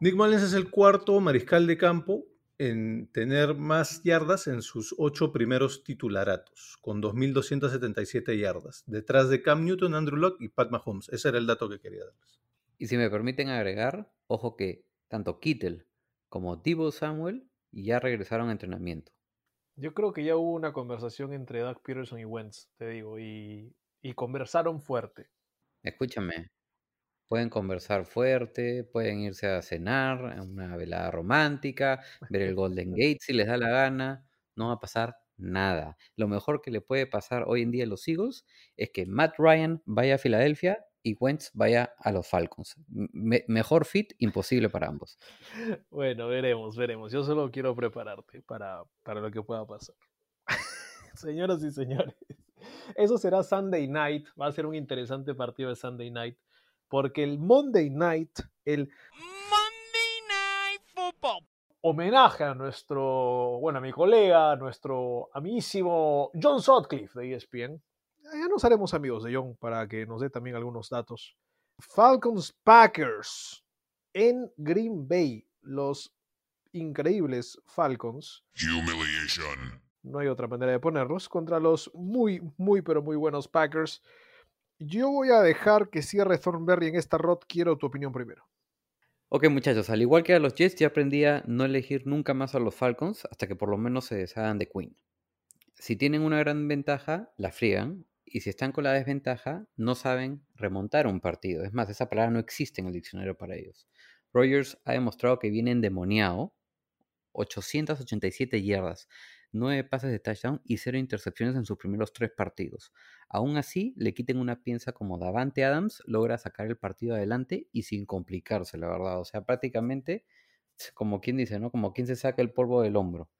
Nick Mullens es el cuarto mariscal de campo en tener más yardas en sus ocho primeros titularatos, con 2.277 yardas, detrás de Cam Newton, Andrew Locke y Pat Mahomes. Ese era el dato que quería darles. Y si me permiten agregar, ojo que tanto Kittel como Debo Samuel ya regresaron a entrenamiento. Yo creo que ya hubo una conversación entre Doug Peterson y Wentz, te digo, y, y conversaron fuerte. Escúchame, pueden conversar fuerte, pueden irse a cenar, a una velada romántica, ver el Golden Gate si les da la gana, no va a pasar nada. Lo mejor que le puede pasar hoy en día a los Eagles es que Matt Ryan vaya a Filadelfia y Wentz vaya a los Falcons. Me- mejor fit imposible para ambos. Bueno, veremos, veremos. Yo solo quiero prepararte para, para lo que pueda pasar. Señoras y señores, eso será Sunday night. Va a ser un interesante partido de Sunday night. Porque el Monday night, el homenaje a nuestro, bueno, a mi colega, a nuestro amiguísimo John Sutcliffe de ESPN. Ya nos haremos amigos de John para que nos dé también algunos datos. Falcons Packers en Green Bay. Los increíbles Falcons. Humiliation. No hay otra manera de ponerlos. Contra los muy, muy, pero muy buenos Packers. Yo voy a dejar que cierre Thornberry en esta rod. Quiero tu opinión primero. Ok, muchachos, al igual que a los Jets, ya aprendí a no elegir nunca más a los Falcons hasta que por lo menos se deshagan de Queen. Si tienen una gran ventaja, la friegan. Y si están con la desventaja, no saben remontar un partido. Es más, esa palabra no existe en el diccionario para ellos. Rogers ha demostrado que viene endemoniado. 887 yardas, 9 pases de touchdown y 0 intercepciones en sus primeros 3 partidos. Aún así, le quiten una pieza como Davante Adams, logra sacar el partido adelante y sin complicarse, la verdad. O sea, prácticamente, como quien dice, ¿no? Como quien se saca el polvo del hombro.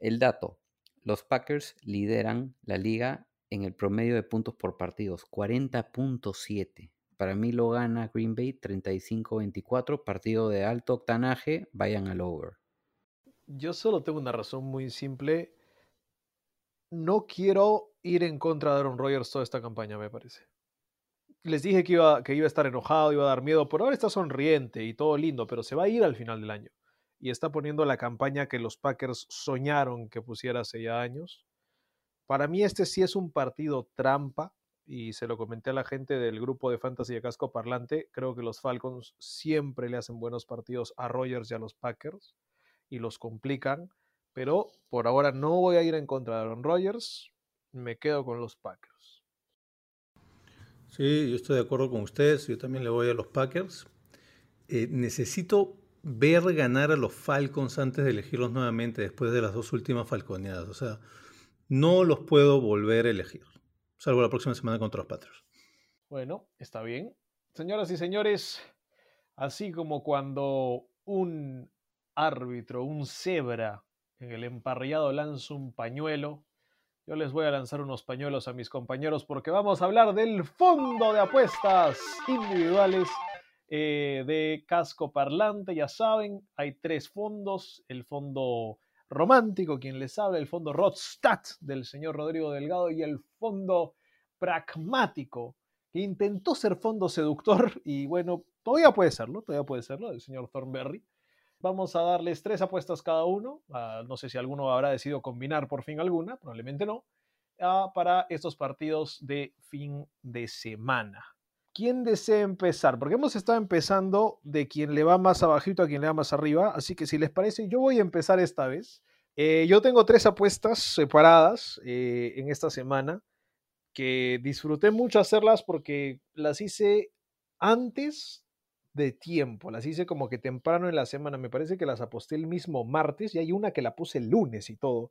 El dato, los Packers lideran la liga en el promedio de puntos por partidos, 40.7. Para mí lo gana Green Bay 35-24, partido de alto octanaje, vayan al over. Yo solo tengo una razón muy simple. No quiero ir en contra de Aaron Rodgers toda esta campaña, me parece. Les dije que iba, que iba a estar enojado, iba a dar miedo. Por ahora está sonriente y todo lindo, pero se va a ir al final del año. y está poniendo la campaña que los Packers soñaron que pusiera hace ya años. Para mí este sí es un partido trampa y se lo comenté a la gente del grupo de Fantasy de Casco Parlante. Creo que los Falcons siempre le hacen buenos partidos a Rogers y a los Packers y los complican, pero por ahora no voy a ir en contra de Aaron Rodgers, me quedo con los Packers. Sí, yo estoy de acuerdo con ustedes, yo también le voy a los Packers. Eh, necesito ver ganar a los Falcons antes de elegirlos nuevamente después de las dos últimas falconeadas. O sea, no los puedo volver a elegir, salvo la próxima semana contra los Patriots. Bueno, está bien. Señoras y señores, así como cuando un árbitro, un cebra en el emparrillado lanza un pañuelo, yo les voy a lanzar unos pañuelos a mis compañeros porque vamos a hablar del fondo de apuestas individuales eh, de casco parlante. Ya saben, hay tres fondos. El fondo romántico, quien les habla, el fondo Rodstadt del señor Rodrigo Delgado y el fondo pragmático, que intentó ser fondo seductor y bueno, todavía puede serlo, todavía puede serlo, del señor Thornberry. Vamos a darles tres apuestas cada uno. Ah, no sé si alguno habrá decidido combinar por fin alguna, probablemente no, ah, para estos partidos de fin de semana. ¿Quién desea empezar? Porque hemos estado empezando de quien le va más abajito a quien le va más arriba, así que si les parece, yo voy a empezar esta vez. Eh, yo tengo tres apuestas separadas eh, en esta semana que disfruté mucho hacerlas porque las hice antes de tiempo, las hice como que temprano en la semana, me parece que las aposté el mismo martes y hay una que la puse el lunes y todo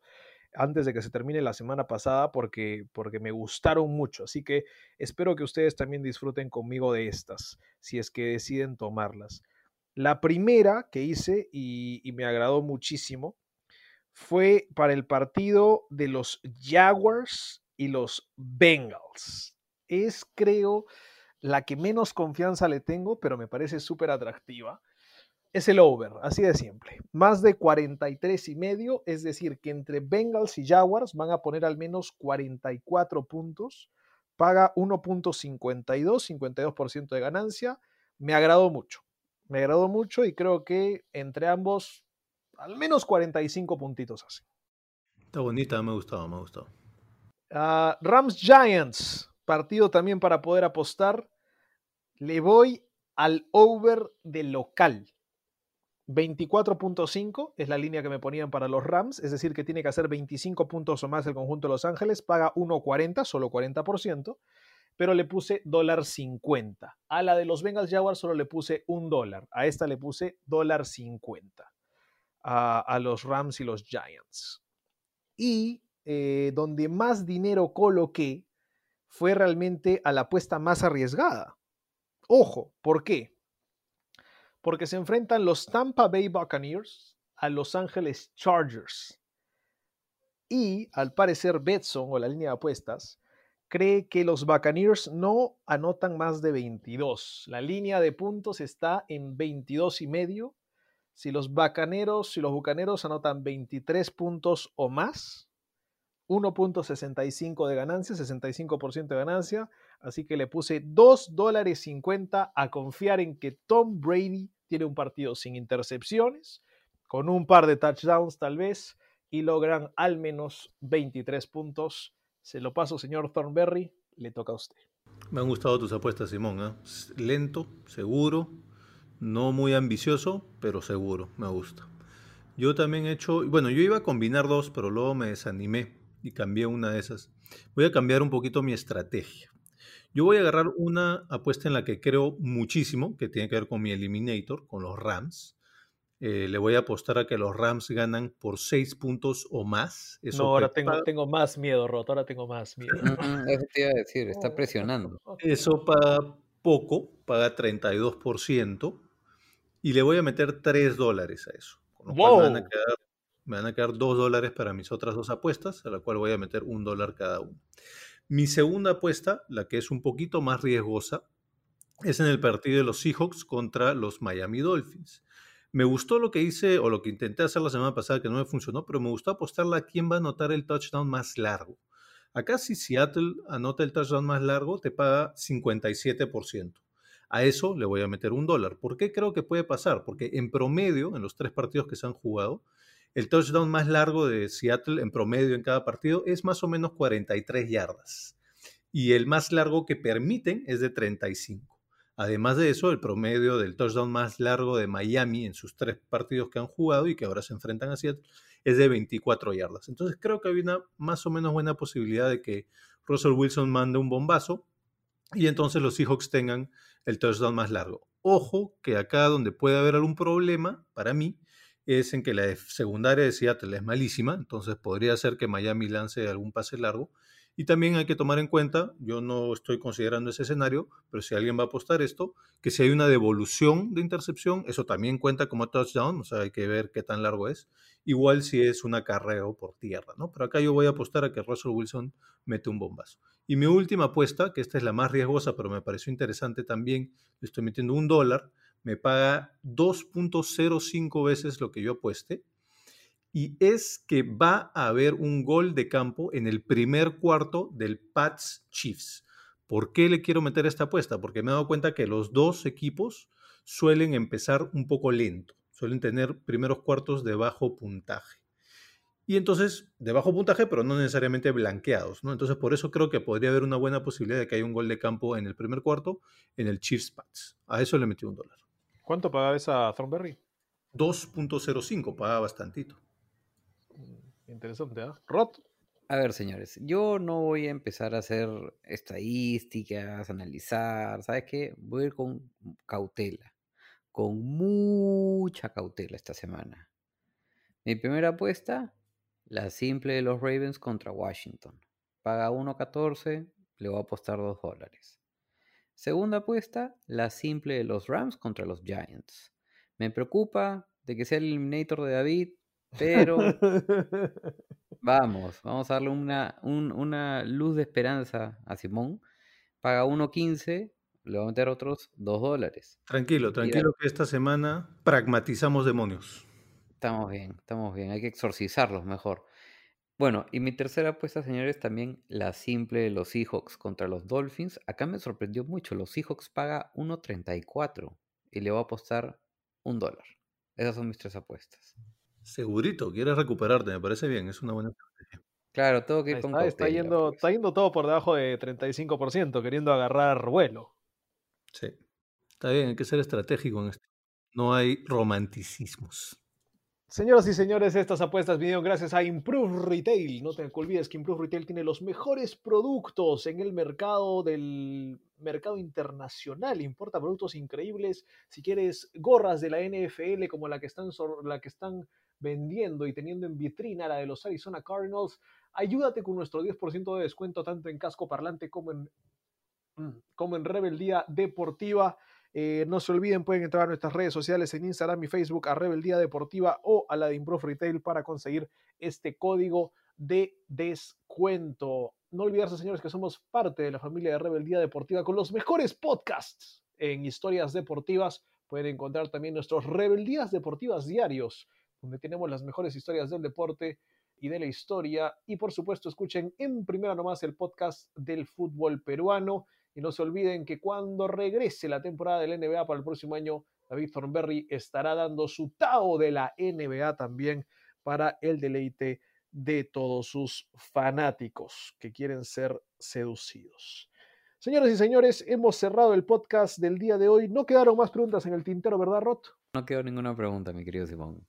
antes de que se termine la semana pasada porque, porque me gustaron mucho. Así que espero que ustedes también disfruten conmigo de estas, si es que deciden tomarlas. La primera que hice y, y me agradó muchísimo fue para el partido de los Jaguars y los Bengals. Es, creo, la que menos confianza le tengo, pero me parece súper atractiva es el over, así de simple. Más de 43 y medio, es decir, que entre Bengals y Jaguars van a poner al menos 44 puntos. Paga 1.52, 52% de ganancia. Me agradó mucho. Me agradó mucho y creo que entre ambos al menos 45 puntitos así. Está bonita, me ha gustado, me ha gustado. Ah, Rams Giants, partido también para poder apostar. Le voy al over de local. 24.5 es la línea que me ponían para los Rams, es decir, que tiene que hacer 25 puntos o más el conjunto de Los Ángeles, paga 1.40, solo 40%, pero le puse dólar 50. A la de los Bengals Jaguars solo le puse un dólar, a esta le puse dólar 50, a, los Rams y los Giants. Y eh, donde más dinero coloqué fue realmente a la apuesta más arriesgada. Ojo, ¿por qué? porque se enfrentan los Tampa Bay Buccaneers a Los Angeles Chargers. Y al parecer Betson o la línea de apuestas cree que los Buccaneers no anotan más de 22. La línea de puntos está en 22 y medio. Si los Bucaneros, si los Bucaneros anotan 23 puntos o más, 1.65 de ganancia, 65% de ganancia. Así que le puse 2 dólares 50 a confiar en que Tom Brady tiene un partido sin intercepciones, con un par de touchdowns tal vez, y logran al menos 23 puntos. Se lo paso, señor Thornberry, le toca a usted. Me han gustado tus apuestas, Simón. ¿eh? Lento, seguro, no muy ambicioso, pero seguro, me gusta. Yo también he hecho, bueno, yo iba a combinar dos, pero luego me desanimé y cambié una de esas. Voy a cambiar un poquito mi estrategia. Yo voy a agarrar una apuesta en la que creo muchísimo, que tiene que ver con mi Eliminator, con los Rams. Eh, le voy a apostar a que los Rams ganan por seis puntos o más. Eso no, ahora tengo, tengo, más miedo, Roto, ahora tengo más miedo. Eso te iba a decir, está presionando. Eso paga poco, paga 32%, y le voy a meter 3 dólares a eso. Con lo cual me, van a quedar, me van a quedar 2 dólares para mis otras dos apuestas, a la cual voy a meter un dólar cada uno. Mi segunda apuesta, la que es un poquito más riesgosa, es en el partido de los Seahawks contra los Miami Dolphins. Me gustó lo que hice o lo que intenté hacer la semana pasada que no me funcionó, pero me gustó apostarla a quién va a anotar el touchdown más largo. Acá si Seattle anota el touchdown más largo, te paga 57%. A eso le voy a meter un dólar. ¿Por qué creo que puede pasar? Porque en promedio, en los tres partidos que se han jugado, el touchdown más largo de Seattle en promedio en cada partido es más o menos 43 yardas. Y el más largo que permiten es de 35. Además de eso, el promedio del touchdown más largo de Miami en sus tres partidos que han jugado y que ahora se enfrentan a Seattle es de 24 yardas. Entonces creo que hay una más o menos buena posibilidad de que Russell Wilson mande un bombazo y entonces los Seahawks tengan el touchdown más largo. Ojo que acá donde puede haber algún problema para mí es en que la secundaria de Seattle es malísima, entonces podría ser que Miami lance algún pase largo. Y también hay que tomar en cuenta, yo no estoy considerando ese escenario, pero si alguien va a apostar esto, que si hay una devolución de intercepción, eso también cuenta como touchdown, o sea, hay que ver qué tan largo es. Igual si es un acarreo por tierra, ¿no? Pero acá yo voy a apostar a que Russell Wilson mete un bombazo. Y mi última apuesta, que esta es la más riesgosa, pero me pareció interesante también, estoy metiendo un dólar, me paga 2.05 veces lo que yo apueste. Y es que va a haber un gol de campo en el primer cuarto del Pats Chiefs. ¿Por qué le quiero meter esta apuesta? Porque me he dado cuenta que los dos equipos suelen empezar un poco lento, suelen tener primeros cuartos de bajo puntaje. Y entonces, de bajo puntaje, pero no necesariamente blanqueados, ¿no? Entonces, por eso creo que podría haber una buena posibilidad de que haya un gol de campo en el primer cuarto en el Chiefs Pats. A eso le metí un dólar. ¿Cuánto pagaba esa Thornberry? 2.05, pagaba bastantito. Interesante, ¿eh? Rod. A ver, señores, yo no voy a empezar a hacer estadísticas, analizar, ¿sabes qué? Voy a ir con cautela, con mucha cautela esta semana. Mi primera apuesta, la simple de los Ravens contra Washington. Paga 1.14, le voy a apostar 2 dólares. Segunda apuesta, la simple de los Rams contra los Giants. Me preocupa de que sea el eliminator de David, pero vamos, vamos a darle una, una luz de esperanza a Simón. Paga 1.15, le voy a meter otros 2 dólares. Tranquilo, tranquilo que esta semana pragmatizamos demonios. Estamos bien, estamos bien, hay que exorcizarlos mejor. Bueno, y mi tercera apuesta, señores, también la simple de los Seahawks contra los Dolphins. Acá me sorprendió mucho. Los Seahawks paga 1.34 y le voy a apostar un dólar. Esas son mis tres apuestas. Segurito, quieres recuperarte, me parece bien, es una buena estrategia. Claro, todo que está, está, yendo, pues. está yendo todo por debajo de 35%, queriendo agarrar vuelo. Sí, está bien, hay que ser estratégico en esto. No hay romanticismos. Señoras y señores, estas apuestas vinieron gracias a Improve Retail. No te olvides que Improve Retail tiene los mejores productos en el mercado del mercado internacional. Importa productos increíbles. Si quieres gorras de la NFL como la que están, la que están vendiendo y teniendo en vitrina la de los Arizona Cardinals, ayúdate con nuestro 10% de descuento tanto en casco parlante como en, mm, como en rebeldía deportiva. Eh, no se olviden, pueden entrar a nuestras redes sociales en Instagram y Facebook a Rebeldía Deportiva o a la de Retail para conseguir este código de descuento. No olvidarse, señores, que somos parte de la familia de Rebeldía Deportiva con los mejores podcasts en historias deportivas. Pueden encontrar también nuestros Rebeldías Deportivas diarios, donde tenemos las mejores historias del deporte y de la historia. Y por supuesto, escuchen en primera nomás el podcast del fútbol peruano. Y no se olviden que cuando regrese la temporada del NBA para el próximo año, David Thornberry estará dando su Tao de la NBA también para el deleite de todos sus fanáticos que quieren ser seducidos. Señoras y señores, hemos cerrado el podcast del día de hoy. No quedaron más preguntas en el tintero, ¿verdad, Rot? No quedó ninguna pregunta, mi querido Simón.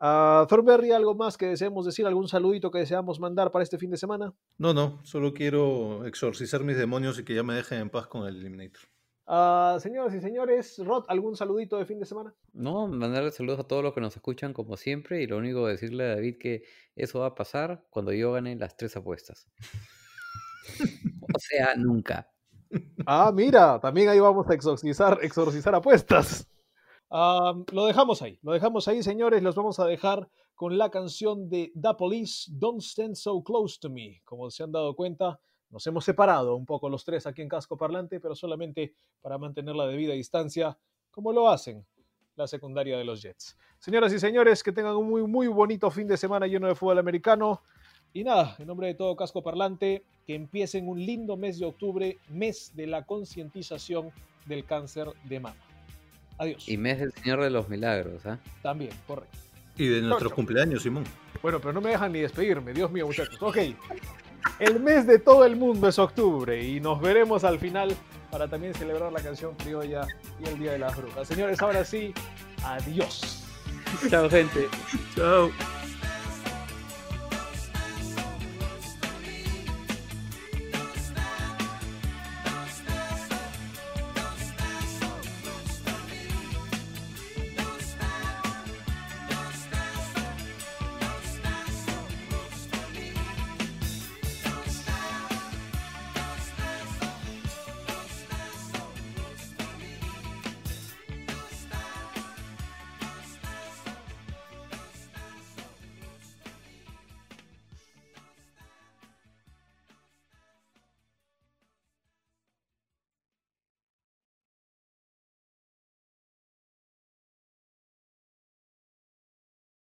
Uh, Thornberry, ¿algo más que deseemos decir? ¿Algún saludito que deseamos mandar para este fin de semana? No, no, solo quiero exorcizar mis demonios y que ya me dejen en paz con el Eliminator. Uh, señoras y señores, Rod, ¿algún saludito de fin de semana? No, mandarle saludos a todos los que nos escuchan como siempre y lo único que decirle a David que eso va a pasar cuando yo gane las tres apuestas. o sea, nunca. Ah, mira, también ahí vamos a exorcizar, exorcizar apuestas lo dejamos ahí, lo dejamos ahí, señores. Los vamos a dejar con la canción de The Police, Don't Stand So Close to Me. Como se han dado cuenta, nos hemos separado un poco los tres aquí en Casco Parlante, pero solamente para mantener la debida distancia, como lo hacen la secundaria de los Jets. Señoras y señores, que tengan un muy, muy bonito fin de semana lleno de fútbol americano. Y nada, en nombre de todo Casco Parlante, que empiecen un lindo mes de octubre, mes de la concientización del cáncer de mama. Adiós. Y mes del Señor de los Milagros, ¿ah? También, correcto. Y de nuestros cumpleaños, Simón. Bueno, pero no me dejan ni despedirme, Dios mío, muchachos. Ok, el mes de todo el mundo es octubre y nos veremos al final para también celebrar la canción criolla y el Día de las Brujas. Señores, ahora sí, adiós. Chao, gente. Chao.